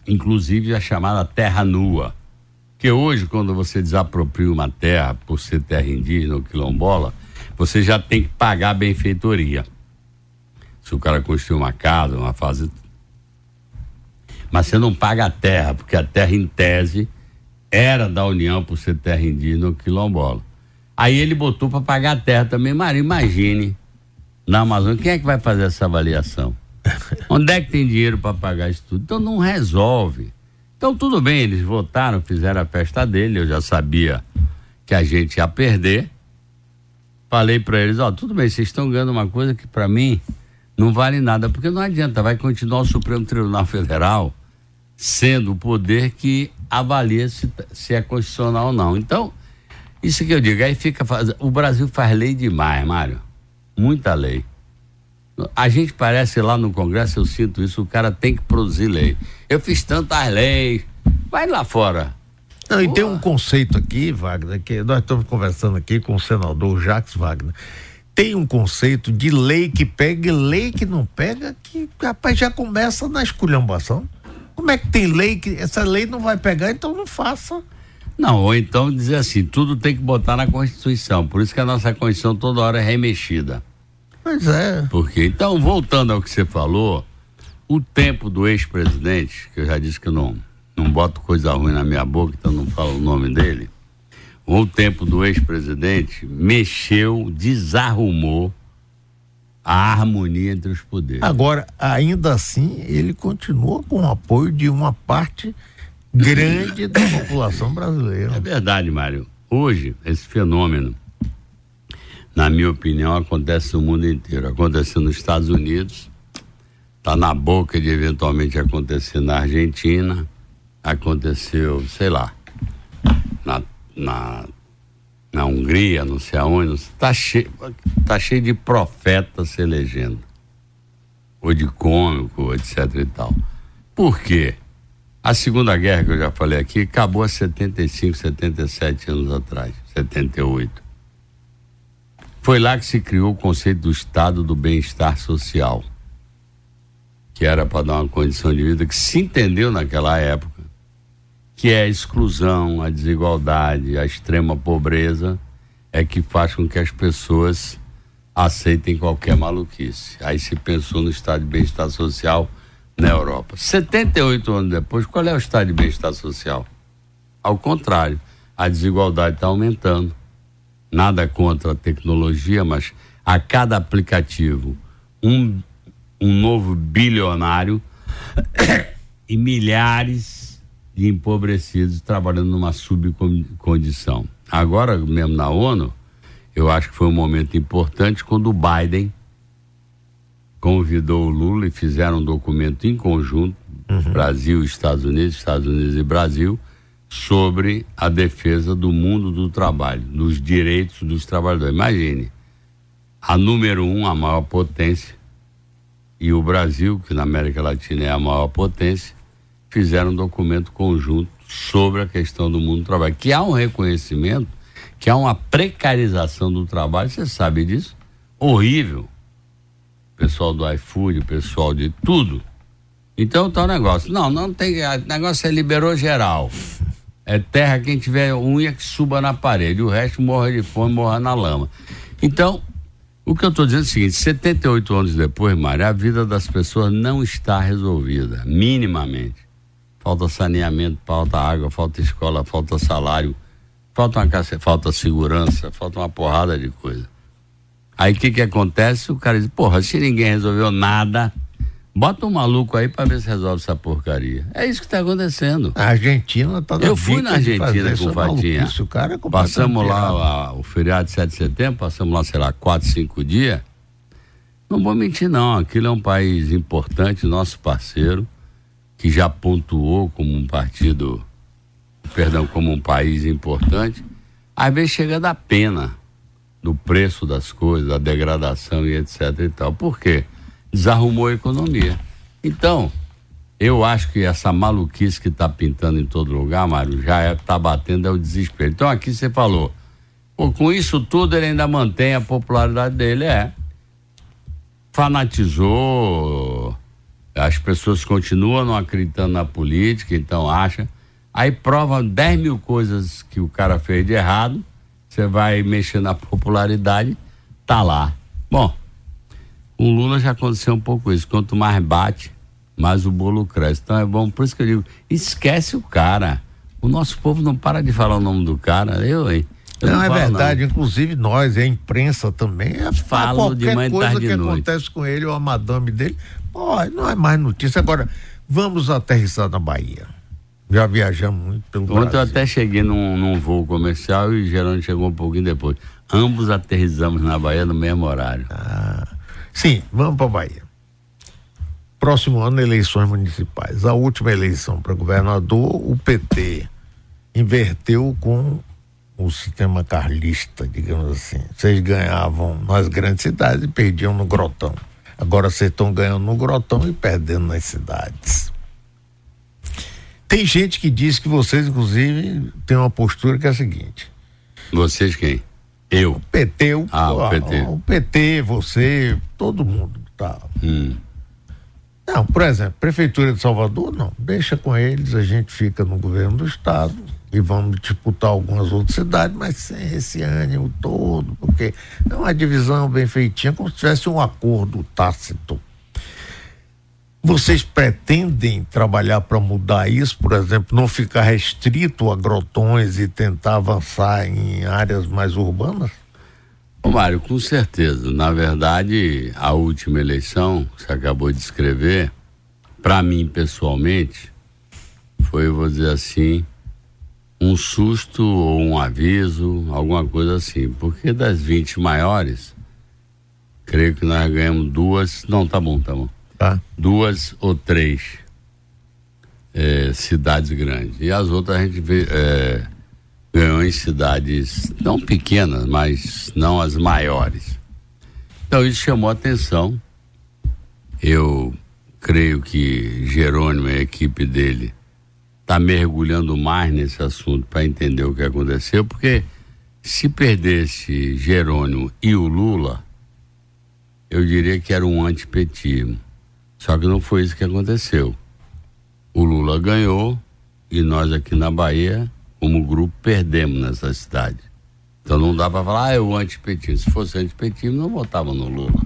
inclusive a chamada terra nua porque hoje, quando você desapropria uma terra por ser terra indígena ou quilombola, você já tem que pagar a benfeitoria. Se o cara construiu uma casa, uma fase. Mas você não paga a terra, porque a terra, em tese, era da União por ser terra indígena ou quilombola. Aí ele botou para pagar a terra também. Maria, imagine, na Amazônia, quem é que vai fazer essa avaliação? Onde é que tem dinheiro para pagar isso tudo? Então não resolve. Então, tudo bem, eles votaram, fizeram a festa dele, eu já sabia que a gente ia perder. Falei para eles: Ó, oh, tudo bem, vocês estão ganhando uma coisa que para mim não vale nada, porque não adianta, vai continuar o Supremo Tribunal Federal sendo o poder que avalia se, se é constitucional ou não. Então, isso que eu digo, aí fica. O Brasil faz lei demais, Mário. Muita lei. A gente parece lá no Congresso, eu sinto isso, o cara tem que produzir lei. Eu fiz tantas leis. Vai lá fora. Não, e tem um conceito aqui, Wagner, que nós estamos conversando aqui com o senador Jacques Wagner. Tem um conceito de lei que pega e lei que não pega, que rapaz já começa na esculhambação. Como é que tem lei que essa lei não vai pegar, então não faça. Não, ou então dizer assim, tudo tem que botar na Constituição. Por isso que a nossa Constituição toda hora é remexida. Pois é. Porque, então, voltando ao que você falou, o tempo do ex-presidente, que eu já disse que não, não boto coisa ruim na minha boca, então não falo o nome dele. O tempo do ex-presidente mexeu, desarrumou a harmonia entre os poderes. Agora, ainda assim, ele continua com o apoio de uma parte grande da população brasileira. É verdade, Mário. Hoje, esse fenômeno, na minha opinião, acontece no mundo inteiro. Aconteceu nos Estados Unidos, está na boca de eventualmente acontecer na Argentina, aconteceu, sei lá, na, na, na Hungria, não sei aonde, está cheio, tá cheio de profetas se elegendo, ou de cômico, etc e tal. Por quê? A Segunda Guerra, que eu já falei aqui, acabou há 75, 77 anos atrás, 78. Foi lá que se criou o conceito do Estado do Bem-Estar Social, que era para dar uma condição de vida que se entendeu naquela época que é a exclusão, a desigualdade, a extrema pobreza, é que faz com que as pessoas aceitem qualquer maluquice. Aí se pensou no estado de bem-estar social na Europa. 78 anos depois, qual é o estado de bem-estar social? Ao contrário, a desigualdade está aumentando. Nada contra a tecnologia, mas a cada aplicativo, um, um novo bilionário e milhares de empobrecidos trabalhando numa subcondição. Agora, mesmo na ONU, eu acho que foi um momento importante quando o Biden convidou o Lula e fizeram um documento em conjunto, uhum. Brasil, Estados Unidos, Estados Unidos e Brasil, sobre a defesa do mundo do trabalho, dos direitos dos trabalhadores. Imagine, a número um, a maior potência, e o Brasil, que na América Latina é a maior potência, fizeram um documento conjunto sobre a questão do mundo do trabalho. Que há um reconhecimento, que há uma precarização do trabalho, você sabe disso? Horrível. O pessoal do iFood, o pessoal de tudo. Então tá o negócio. Não, não tem. O negócio é liberou geral. É terra quem tiver unha que suba na parede, o resto morra de fome, morra na lama. Então, o que eu estou dizendo é o seguinte: 78 anos depois, Mário, a vida das pessoas não está resolvida, minimamente falta saneamento, falta água, falta escola, falta salário, falta uma caça, falta segurança, falta uma porrada de coisa. Aí o que que acontece? O cara diz, porra, se ninguém resolveu nada, bota um maluco aí para ver se resolve essa porcaria. É isso que está acontecendo. A Argentina tá Eu fui na Argentina com o Fatinha. O cara é passamos lá a, o feriado de 7 de setembro, passamos lá, sei lá, 4, 5 dias. Não vou mentir, não. Aquilo é um país importante, nosso parceiro que já pontuou como um partido, perdão, como um país importante, às vezes chega da pena do preço das coisas, da degradação e etc e tal. Por quê? Desarrumou a economia. Então, eu acho que essa maluquice que está pintando em todo lugar, Mário, já está é, batendo é o desespero. Então aqui você falou, pô, com isso tudo ele ainda mantém a popularidade dele, é. Fanatizou, as pessoas continuam não acreditando na política, então acha. Aí prova 10 mil coisas que o cara fez de errado, você vai mexer na popularidade, tá lá. Bom, o Lula já aconteceu um pouco isso. Quanto mais bate, mais o bolo cresce. Então é bom, por isso que eu digo, esquece o cara. O nosso povo não para de falar o nome do cara. Eu, hein? Não, não é verdade, não. inclusive nós, a imprensa também, é Falo de manhã coisa que acontece com ele ou a madame dele, oh, não é mais notícia. Agora, vamos aterrissar na Bahia. Já viajamos muito pelo Ontem Brasil. eu até cheguei num, num voo comercial e Gerando chegou um pouquinho depois. Ambos aterrissamos na Bahia no mesmo horário. Ah, sim, vamos para Bahia. Próximo ano, eleições municipais. A última eleição para governador, o PT inverteu com o sistema carlista, digamos assim. Vocês ganhavam nas grandes cidades e perdiam no grotão. Agora vocês estão ganhando no grotão e perdendo nas cidades. Tem gente que diz que vocês, inclusive, têm uma postura que é a seguinte. Vocês quem? Eu. O PT, o, ah, o PT. O PT, você, todo mundo tá. Hum. Não, por exemplo, Prefeitura de Salvador, não. Deixa com eles, a gente fica no governo do Estado e vamos disputar algumas outras cidades, mas sem esse ânimo todo, porque é uma divisão bem feitinha, como se tivesse um acordo tácito. Vocês pretendem trabalhar para mudar isso, por exemplo, não ficar restrito a grotões e tentar avançar em áreas mais urbanas? Ô Mário, com certeza. Na verdade, a última eleição que você acabou de escrever, para mim pessoalmente, foi, vou dizer assim, um susto ou um aviso, alguma coisa assim. Porque das 20 maiores, creio que nós ganhamos duas. Não, tá bom, tá bom. Tá. Duas ou três é, cidades grandes. E as outras a gente vê, é, ganhou em cidades não pequenas, mas não as maiores. Então isso chamou atenção. Eu creio que Jerônimo e a equipe dele está mergulhando mais nesse assunto para entender o que aconteceu, porque se perdesse Jerônimo e o Lula, eu diria que era um antipetismo. Só que não foi isso que aconteceu. O Lula ganhou e nós aqui na Bahia, como grupo, perdemos nessa cidade. Então não dá para falar, ah, é o antipetismo. Se fosse antipetismo, não votava no Lula.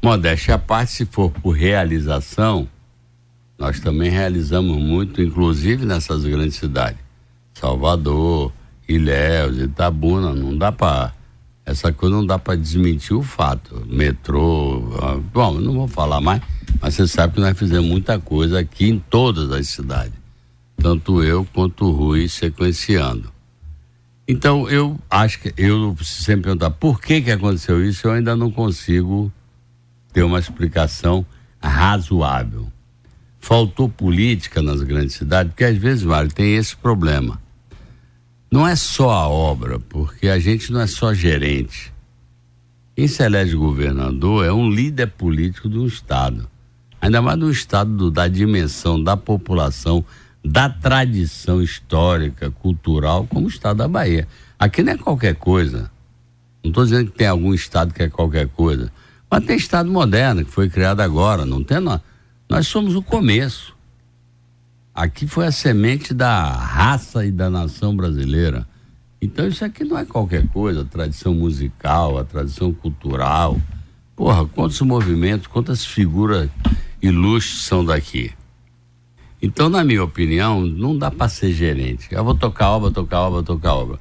Modéstia à parte, se for por realização, nós também realizamos muito, inclusive nessas grandes cidades. Salvador, Ilhéus, Itabuna, não dá para essa coisa não dá para desmentir o fato. Metrô, ah, bom, não vou falar mais, mas você sabe que nós fizemos muita coisa aqui em todas as cidades. Tanto eu quanto o Rui sequenciando. Então, eu acho que, eu sempre perguntar por que que aconteceu isso, eu ainda não consigo ter uma explicação razoável. Faltou política nas grandes cidades, porque às vezes, Mário, tem esse problema não é só a obra, porque a gente não é só gerente. Quem se elege governador é um líder político do Estado. Ainda mais do Estado do, da dimensão da população, da tradição histórica, cultural, como o Estado da Bahia. Aqui não é qualquer coisa. Não estou dizendo que tem algum Estado que é qualquer coisa. Mas tem Estado moderno, que foi criado agora. Não tem, nós, nós somos o começo. Aqui foi a semente da raça e da nação brasileira. Então isso aqui não é qualquer coisa, a tradição musical, a tradição cultural. Porra, quantos movimentos, quantas figuras ilustres são daqui. Então, na minha opinião, não dá para ser gerente. Eu vou tocar obra, tocar obra, tocar obra.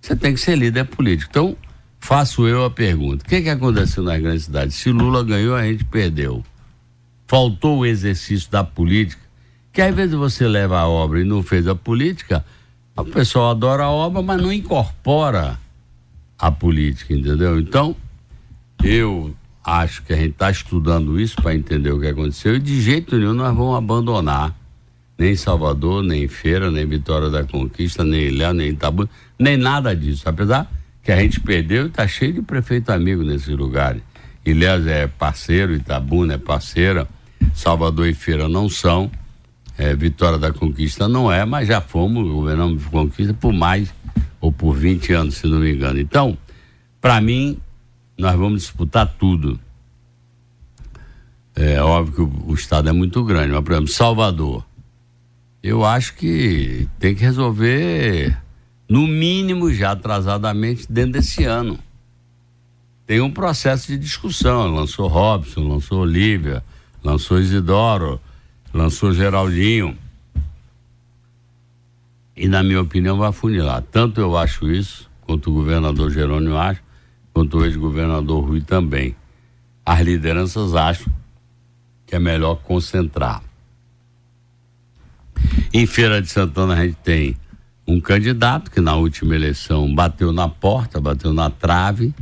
Você tem que ser líder político. Então, faço eu a pergunta: o que, que aconteceu nas grandes cidades? Se Lula ganhou, a gente perdeu. Faltou o exercício da política que às vezes você leva a obra e não fez a política, o pessoal adora a obra, mas não incorpora a política, entendeu? Então, eu acho que a gente está estudando isso para entender o que aconteceu e de jeito nenhum nós vamos abandonar nem Salvador, nem Feira, nem Vitória da Conquista, nem Ilhéu, nem Itabu, nem nada disso. Apesar que a gente perdeu está cheio de prefeito amigo nesses lugares. Ilhéus é parceiro, Itabuna é parceira, Salvador e Feira não são é, Vitória da Conquista não é, mas já fomos, governamos Conquista por mais ou por 20 anos, se não me engano. Então, para mim, nós vamos disputar tudo. É óbvio que o, o, estado é muito grande, mas, por exemplo, Salvador. Eu acho que tem que resolver, no mínimo, já atrasadamente, dentro desse ano. Tem um processo de discussão. Lançou Robson, lançou Olívia, lançou Isidoro lançou Geraldinho. E, na minha opinião, vai funilar. Tanto eu acho isso, quanto o governador Jerônimo acha, quanto o ex-governador Rui também. As lideranças acham que é melhor concentrar. Em Feira de Santana, a gente tem um candidato que na última eleição bateu na porta, bateu na trave,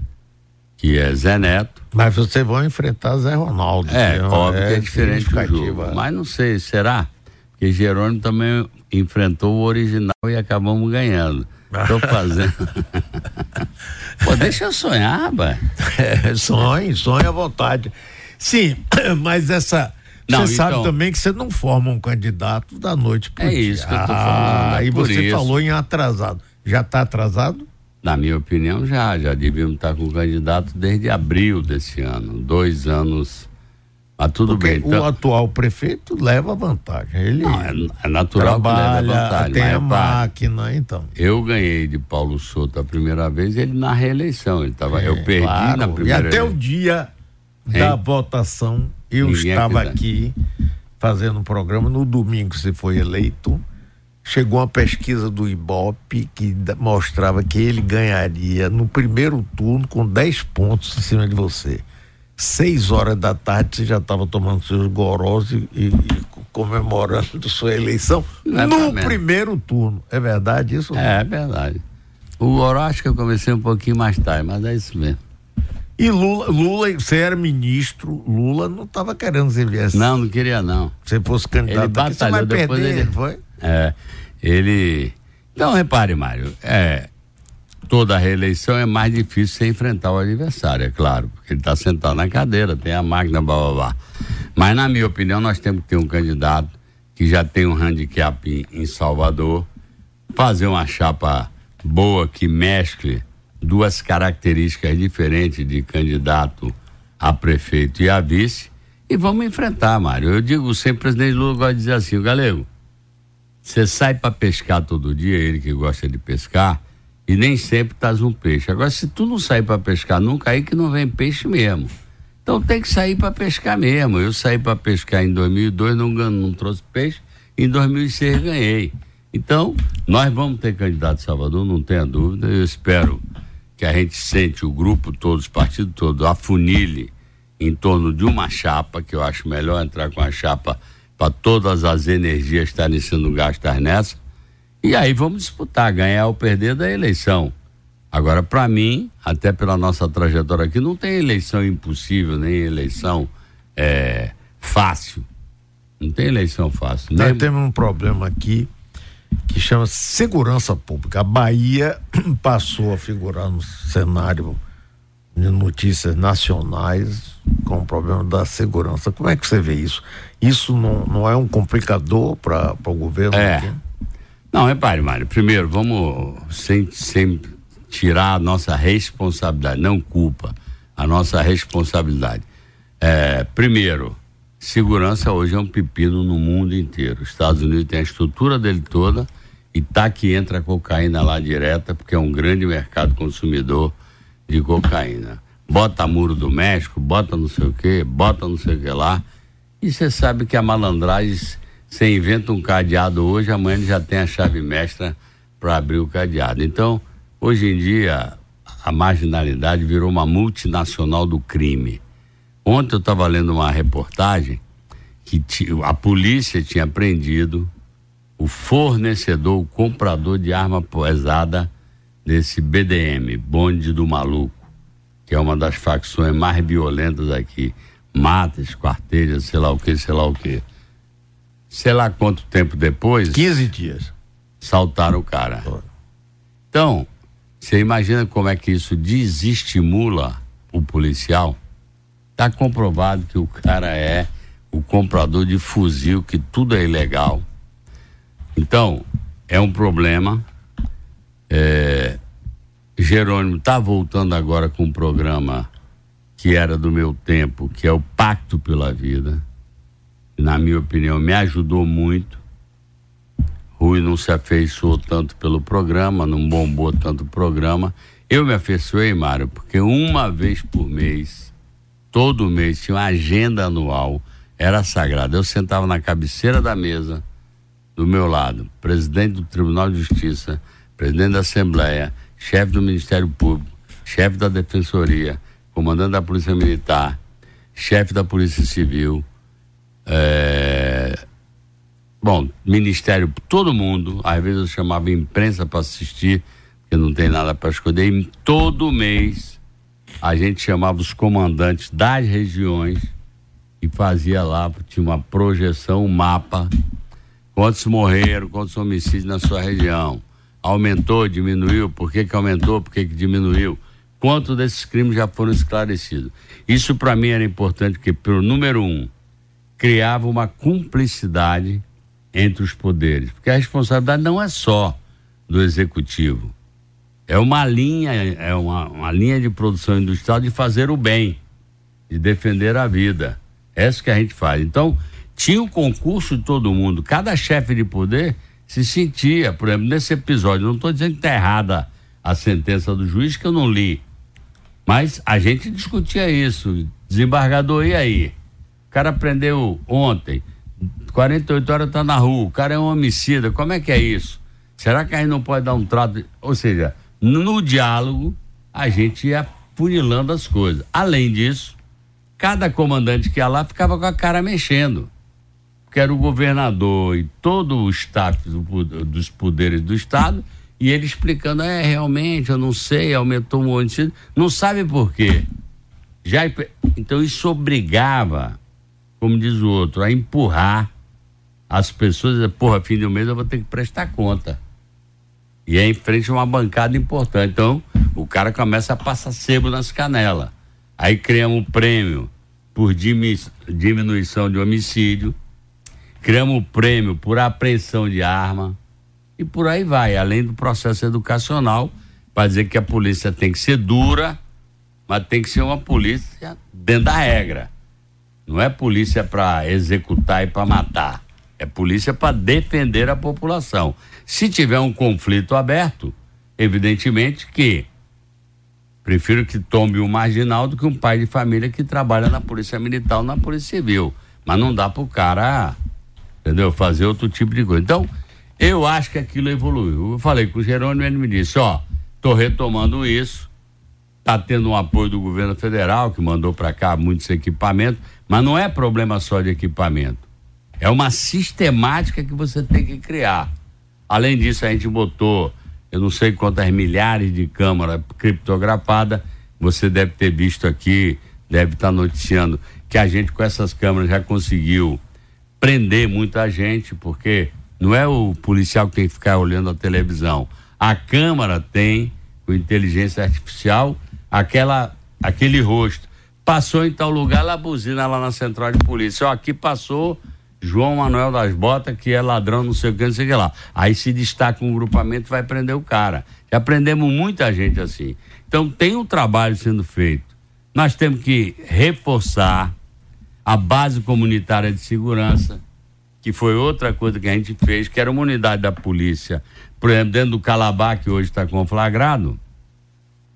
que é Zé Neto. Mas vocês vão enfrentar Zé Ronaldo. É, é óbvio é que é diferente do jogo. É. Mas não sei, será? Porque Jerônimo também enfrentou o original e acabamos ganhando. Tô fazendo. Pô, deixa eu sonhar, rapaz. É, sonhe, sonhe à vontade. Sim, mas essa. Você então, sabe também que você não forma um candidato da noite para É dia. isso que eu tô falando. Ah, é e você isso. falou em atrasado. Já está atrasado? Na minha opinião, já. Já devíamos estar com o candidato desde abril desse ano. Dois anos. Mas tudo Porque bem. Então... O atual prefeito leva vantagem. Ele Não, é, é natural trabalha, que leve vantagem. Tem mas, a máquina, então. Eu ganhei de Paulo Souto a primeira vez, ele na reeleição. Ele tava, é, eu perdi claro. na primeira E até eleição. o dia hein? da votação, eu Ninguém estava aqui fazendo um programa. No domingo você foi eleito chegou uma pesquisa do Ibope que mostrava que ele ganharia no primeiro turno com 10 pontos em cima de você. Seis horas da tarde você já estava tomando seus gorós e, e, comemorando sua eleição é no primeiro turno. É verdade isso? É, é verdade. O acho que eu comecei um pouquinho mais tarde, mas é isso mesmo. E Lula, Lula, você era ministro, Lula não estava querendo ser viesse. Não, não queria não. Se fosse candidato, ele batalhou, você vai depois perder, ele foi? É, ele. Então, repare, Mário, é, toda reeleição é mais difícil você enfrentar o adversário, é claro, porque ele está sentado na cadeira, tem a máquina, blá, blá, blá. Mas, na minha opinião, nós temos que ter um candidato que já tem um handicap em, em Salvador, fazer uma chapa boa que mescle duas características diferentes de candidato a prefeito e a vice e vamos enfrentar, Mário. Eu digo sempre, o presidente Lula gosta de dizer assim, o galego, você sai para pescar todo dia, ele que gosta de pescar, e nem sempre traz um peixe. Agora, se tu não sair para pescar nunca, aí que não vem peixe mesmo. Então tem que sair para pescar mesmo. Eu saí para pescar em 2002, não, não trouxe peixe, em 2006 ganhei. Então, nós vamos ter candidato Salvador, não tenha dúvida. Eu espero que a gente sente o grupo todo, os partidos todos, afunile em torno de uma chapa, que eu acho melhor entrar com a chapa para todas as energias estarem sendo gastas nessa. E aí vamos disputar, ganhar ou perder da eleição. Agora, para mim, até pela nossa trajetória aqui, não tem eleição impossível, nem eleição é, fácil. Não tem eleição fácil. Nós nem... temos um problema aqui que chama segurança pública. A Bahia passou a figurar no cenário de notícias nacionais com o problema da segurança. Como é que você vê isso? Isso não, não é um complicador para o governo? É. Aqui? Não, repare, Mário. Primeiro, vamos sem, sem tirar a nossa responsabilidade, não culpa, a nossa responsabilidade. É, primeiro, segurança hoje é um pepino no mundo inteiro. Os Estados Unidos tem a estrutura dele toda e tá que entra a cocaína lá direta, porque é um grande mercado consumidor de cocaína. Bota muro do México, bota não sei o que, bota não sei o que lá. E você sabe que a malandragem, você inventa um cadeado hoje, amanhã ele já tem a chave mestra para abrir o cadeado. Então, hoje em dia, a marginalidade virou uma multinacional do crime. Ontem eu estava lendo uma reportagem que a polícia tinha prendido o fornecedor, o comprador de arma pesada desse BDM, bonde do maluco, que é uma das facções mais violentas aqui. Mata, esquarteja, sei lá o que, sei lá o que. Sei lá quanto tempo depois. 15 dias. Saltaram o cara. Então, você imagina como é que isso desestimula o policial? Está comprovado que o cara é o comprador de fuzil, que tudo é ilegal. Então, é um problema. É, Jerônimo está voltando agora com um programa que era do meu tempo, que é o Pacto pela Vida. Na minha opinião, me ajudou muito. Rui não se afeiçoou tanto pelo programa, não bombou tanto o programa. Eu me afeiçoei, Mário, porque uma vez por mês, todo mês, tinha uma agenda anual, era sagrada. Eu sentava na cabeceira da mesa, do meu lado, presidente do Tribunal de Justiça, presidente da Assembleia, chefe do Ministério Público, chefe da Defensoria, comandante da Polícia Militar, chefe da Polícia Civil, é... bom, Ministério, todo mundo, às vezes eu chamava imprensa para assistir, porque não tem nada para escolher, e todo mês a gente chamava os comandantes das regiões e fazia lá, tinha uma projeção, um mapa, quantos morreram, quantos homicídios na sua região aumentou, diminuiu, por que, que aumentou, por que, que diminuiu, quantos desses crimes já foram esclarecidos. Isso para mim era importante, porque, pelo número um, criava uma cumplicidade entre os poderes, porque a responsabilidade não é só do executivo, é uma linha, é uma, uma linha de produção industrial de fazer o bem, de defender a vida. É isso que a gente faz. Então, tinha o concurso de todo mundo, cada chefe de poder se sentia, por exemplo, nesse episódio, não estou dizendo que está errada a sentença do juiz, que eu não li, mas a gente discutia isso, desembargador, e aí? O cara prendeu ontem, 48 horas tá na rua, o cara é um homicida, como é que é isso? Será que a gente não pode dar um trato? Ou seja, no diálogo, a gente ia funilando as coisas. Além disso, cada comandante que ia lá ficava com a cara mexendo. Que era o governador e todo o staff do, dos poderes do Estado, e ele explicando, é, realmente, eu não sei, aumentou um homicídio. Não sabe por quê. Já, então isso obrigava, como diz o outro, a empurrar as pessoas, dizer, porra, fim do mês eu vou ter que prestar conta. E é em frente a uma bancada importante. Então, o cara começa a passar sebo nas canelas. Aí criamos um prêmio por diminuição de homicídio, criamos um prêmio por apreensão de arma e por aí vai, além do processo educacional, para dizer que a polícia tem que ser dura, mas tem que ser uma polícia dentro da regra. Não é polícia para executar e para matar. É polícia para defender a população. Se tiver um conflito aberto, evidentemente que prefiro que tombe um marginal do que um pai de família que trabalha na polícia militar ou na polícia civil. Mas não dá para o cara, entendeu? Fazer outro tipo de coisa. Então, eu acho que aquilo evoluiu. Eu falei com o Jerônimo, ele me disse, ó, tô retomando isso, tá tendo um apoio do governo federal, que mandou para cá muitos equipamentos, mas não é problema só de equipamento. É uma sistemática que você tem que criar. Além disso, a gente botou, eu não sei quantas milhares de câmeras criptografadas, você deve ter visto aqui, deve estar tá noticiando, que a gente com essas câmeras já conseguiu prender muita gente, porque não é o policial que tem que ficar olhando a televisão. A câmara tem, com inteligência artificial, aquela, aquele rosto. Passou em tal lugar, ela buzina lá na central de polícia. Ó, aqui passou João Manuel das Botas, que é ladrão, não sei o que, não sei o que lá. Aí se destaca um grupamento vai prender o cara. Já prendemos muita gente assim. Então tem um trabalho sendo feito. Nós temos que reforçar a base comunitária de segurança que foi outra coisa que a gente fez, que era uma unidade da polícia, por exemplo, dentro do Calabar, que hoje está conflagrado,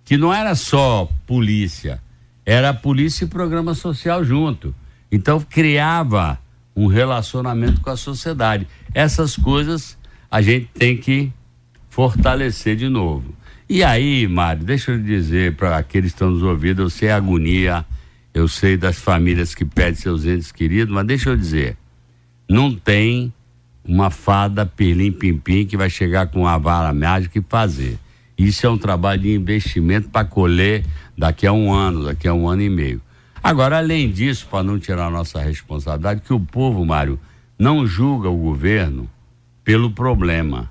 que não era só polícia, era polícia e programa social junto. Então criava um relacionamento com a sociedade. Essas coisas a gente tem que fortalecer de novo. E aí, Mário, deixa eu dizer para aqueles que estão nos ouvindo, eu sei a agonia, eu sei das famílias que perdem seus entes queridos, mas deixa eu dizer, não tem uma fada pirlim pimpim que vai chegar com uma vara mágica e fazer. Isso é um trabalho de investimento para colher daqui a um ano, daqui a um ano e meio. Agora, além disso, para não tirar nossa responsabilidade, que o povo, Mário, não julga o governo pelo problema,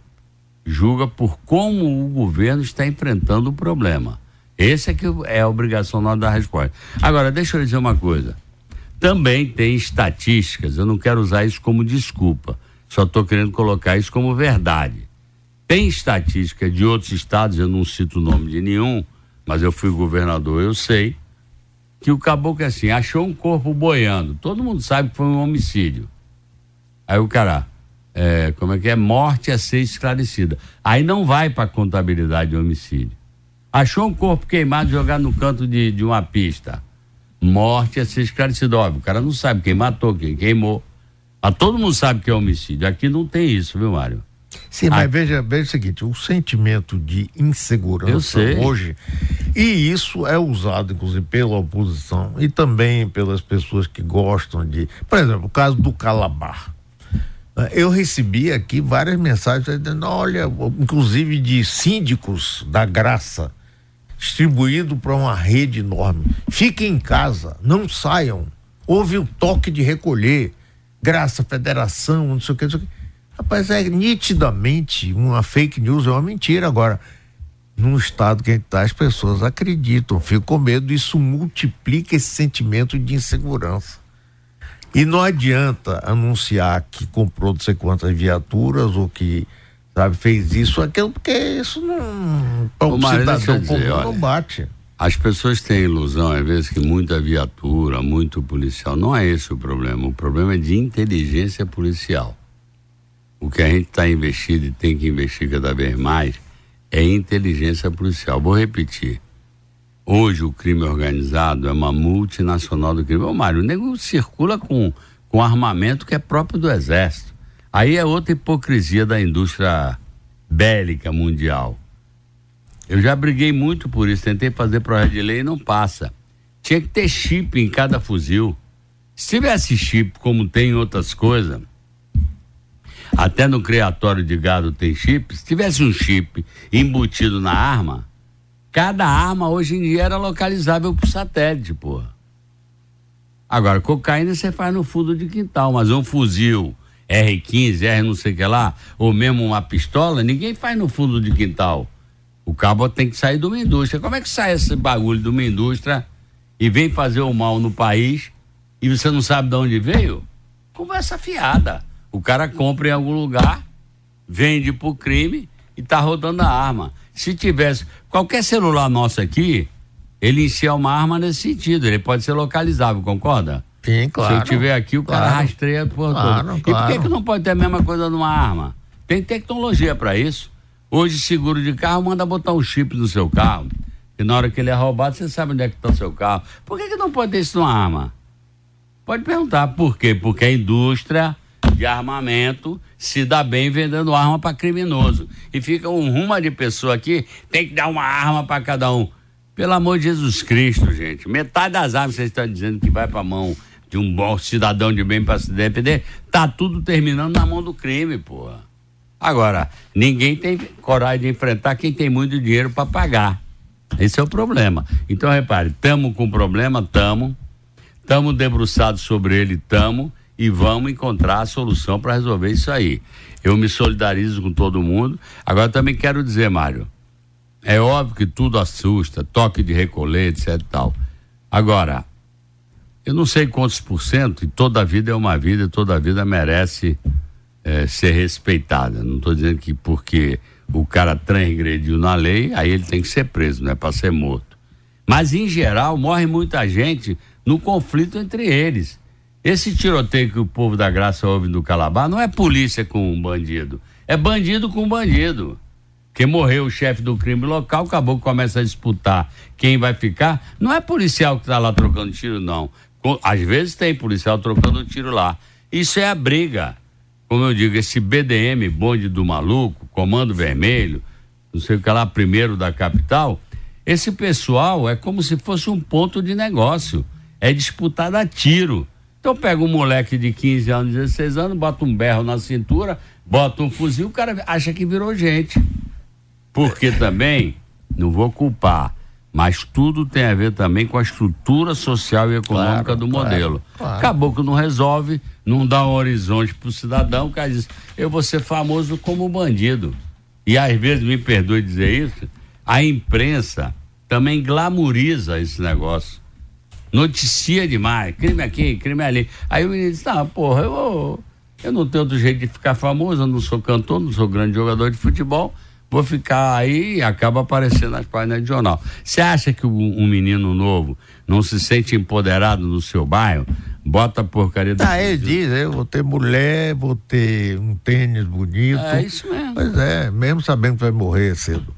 julga por como o governo está enfrentando o problema. Esse é que é a obrigação nossa da resposta. Agora, deixa eu dizer uma coisa. Também tem estatísticas, eu não quero usar isso como desculpa, só estou querendo colocar isso como verdade. Tem estatística de outros estados, eu não cito o nome de nenhum, mas eu fui governador, eu sei, que o caboclo é assim, achou um corpo boiando. Todo mundo sabe que foi um homicídio. Aí o cara, é, como é que é? Morte a ser esclarecida. Aí não vai para contabilidade de homicídio. Achou um corpo queimado jogado no canto de, de uma pista morte a ser esclarecida. Óbvio, o cara não sabe quem matou, quem queimou. Mas todo mundo sabe que é homicídio. Aqui não tem isso, viu, Mário? Sim, mas veja, veja o seguinte, o sentimento de insegurança hoje, e isso é usado, inclusive, pela oposição e também pelas pessoas que gostam de. Por exemplo, o caso do Calabar. Eu recebi aqui várias mensagens dizendo, olha, inclusive de síndicos da graça, distribuído para uma rede enorme. Fiquem em casa, não saiam. Houve o toque de recolher, graça, federação, não sei o que, não sei o que. Rapaz, é nitidamente uma fake news, é uma mentira. Agora, num estado que está, as pessoas acreditam, ficam com medo, isso multiplica esse sentimento de insegurança. E não adianta anunciar que comprou não sei quantas viaturas ou que sabe, fez isso, aquilo, porque isso não. Para um cidadão dizer, comum olha, não bate. As pessoas têm ilusão, às vezes, que muita viatura, muito policial. Não é esse o problema. O problema é de inteligência policial. O que a gente está investindo e tem que investir cada vez mais é inteligência policial. Vou repetir. Hoje o crime organizado é uma multinacional do crime. Ô Mário, o nego circula com com armamento que é próprio do Exército. Aí é outra hipocrisia da indústria bélica mundial. Eu já briguei muito por isso, tentei fazer projeto de lei e não passa. Tinha que ter chip em cada fuzil. Se tivesse chip, como tem em outras coisas, até no criatório de gado tem chip, se tivesse um chip embutido na arma, cada arma hoje em dia era localizável por satélite, porra. Agora, cocaína você faz no fundo de quintal, mas um fuzil R15, R não sei o que lá, ou mesmo uma pistola, ninguém faz no fundo de quintal. O cabo tem que sair de uma indústria. Como é que sai esse bagulho de uma indústria e vem fazer o mal no país e você não sabe de onde veio? Conversa fiada. O cara compra em algum lugar, vende pro crime e tá rodando a arma. Se tivesse qualquer celular nosso aqui, ele encher uma arma nesse sentido, ele pode ser localizável, concorda? Sim, claro. Se eu tiver aqui, o claro. cara rastreia por claro, todo. Claro. E por que, que não pode ter a mesma coisa numa arma? Tem tecnologia para isso. Hoje, seguro de carro manda botar um chip no seu carro. E na hora que ele é roubado, você sabe onde é que está o seu carro. Por que, que não pode ter isso numa arma? Pode perguntar por quê? Porque a indústria de armamento se dá bem vendendo arma para criminoso. E fica um rumo de pessoa aqui, tem que dar uma arma para cada um. Pelo amor de Jesus Cristo, gente. Metade das armas que vocês estão dizendo que vai para a mão de um bom cidadão de bem para se defender, tá tudo terminando na mão do crime, porra. Agora, ninguém tem coragem de enfrentar quem tem muito dinheiro para pagar. Esse é o problema. Então, repare, estamos com problema, estamos. Estamos debruçados sobre ele, estamos. E vamos encontrar a solução para resolver isso aí. Eu me solidarizo com todo mundo. Agora, também quero dizer, Mário, é óbvio que tudo assusta, toque de recolher, etc tal. Agora, eu não sei quantos por cento, e toda vida é uma vida, toda vida merece é, ser respeitada. Não estou dizendo que porque o cara transgrediu na lei, aí ele tem que ser preso, não é para ser morto. Mas, em geral, morre muita gente no conflito entre eles. Esse tiroteio que o povo da graça ouve no Calabar não é polícia com um bandido, é bandido com bandido. Que morreu o chefe do crime local, acabou que começa a disputar quem vai ficar. Não é policial que está lá trocando tiro, não. Às vezes tem policial trocando tiro lá. Isso é a briga. Como eu digo, esse BDM, bonde do maluco, comando vermelho, não sei o que lá, primeiro da capital, esse pessoal é como se fosse um ponto de negócio. É disputado a tiro. Então pega um moleque de 15 anos, 16 anos, bota um berro na cintura, bota um fuzil, o cara acha que virou gente. Porque também, não vou culpar, mas tudo tem a ver também com a estrutura social e econômica Claro, do claro, modelo. claro. Acabou que não resolve, não dá um horizonte para o cidadão, o cara diz, eu vou ser famoso como bandido. E às vezes, me perdoe dizer isso, a imprensa também glamoriza esse negócio. Noticia demais, crime aqui, crime ali. Aí o menino diz, não, porra, eu, eu não tenho outro jeito de ficar famoso, eu não sou cantor, não sou grande jogador de futebol, vou ficar aí e acaba aparecendo nas páginas de jornal. Você acha que um, um menino novo não se sente empoderado no seu bairro? Bota a porcaria do. Ah, ele diz, eu vou ter mulher, vou ter um tênis bonito. É isso mesmo. Pois é, mesmo sabendo que vai morrer cedo.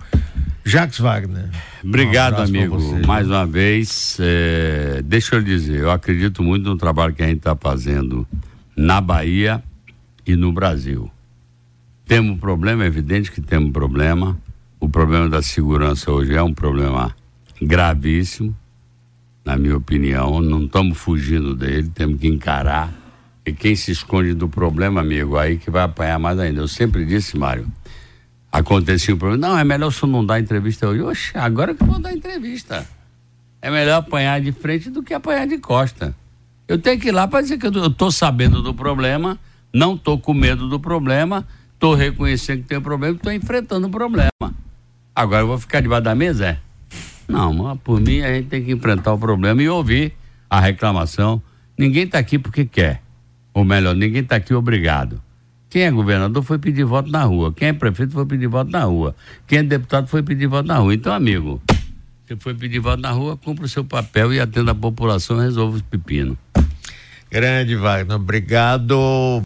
Jacques Wagner. Obrigado, um amigo. Mais uma vez, é, deixa eu lhe dizer, eu acredito muito no trabalho que a gente está fazendo na Bahia e no Brasil. Temos problema, é evidente que temos problema. O problema da segurança hoje é um problema gravíssimo, na minha opinião. Não estamos fugindo dele, temos que encarar. E quem se esconde do problema, amigo, aí que vai apanhar mais ainda. Eu sempre disse, Mário, acontecia um problema. Não, é melhor senhor não dar entrevista hoje. Oxe, agora que eu vou dar entrevista. É melhor apanhar de frente do que apanhar de costa. Eu tenho que ir lá para dizer que eu estou sabendo do problema, não estou com medo do problema, estou reconhecendo que tem um problema, estou enfrentando o problema. Agora eu vou ficar debaixo da mesa? É? Não, por mim a gente tem que enfrentar o problema e ouvir a reclamação. Ninguém está aqui porque quer. Ou melhor, ninguém está aqui obrigado. Quem é governador foi pedir voto na rua. Quem é prefeito foi pedir voto na rua. Quem é deputado foi pedir voto na rua. Então, amigo, você foi pedir voto na rua, cumpra o seu papel e atenda a população e resolva os pepinos. Grande Wagner, obrigado.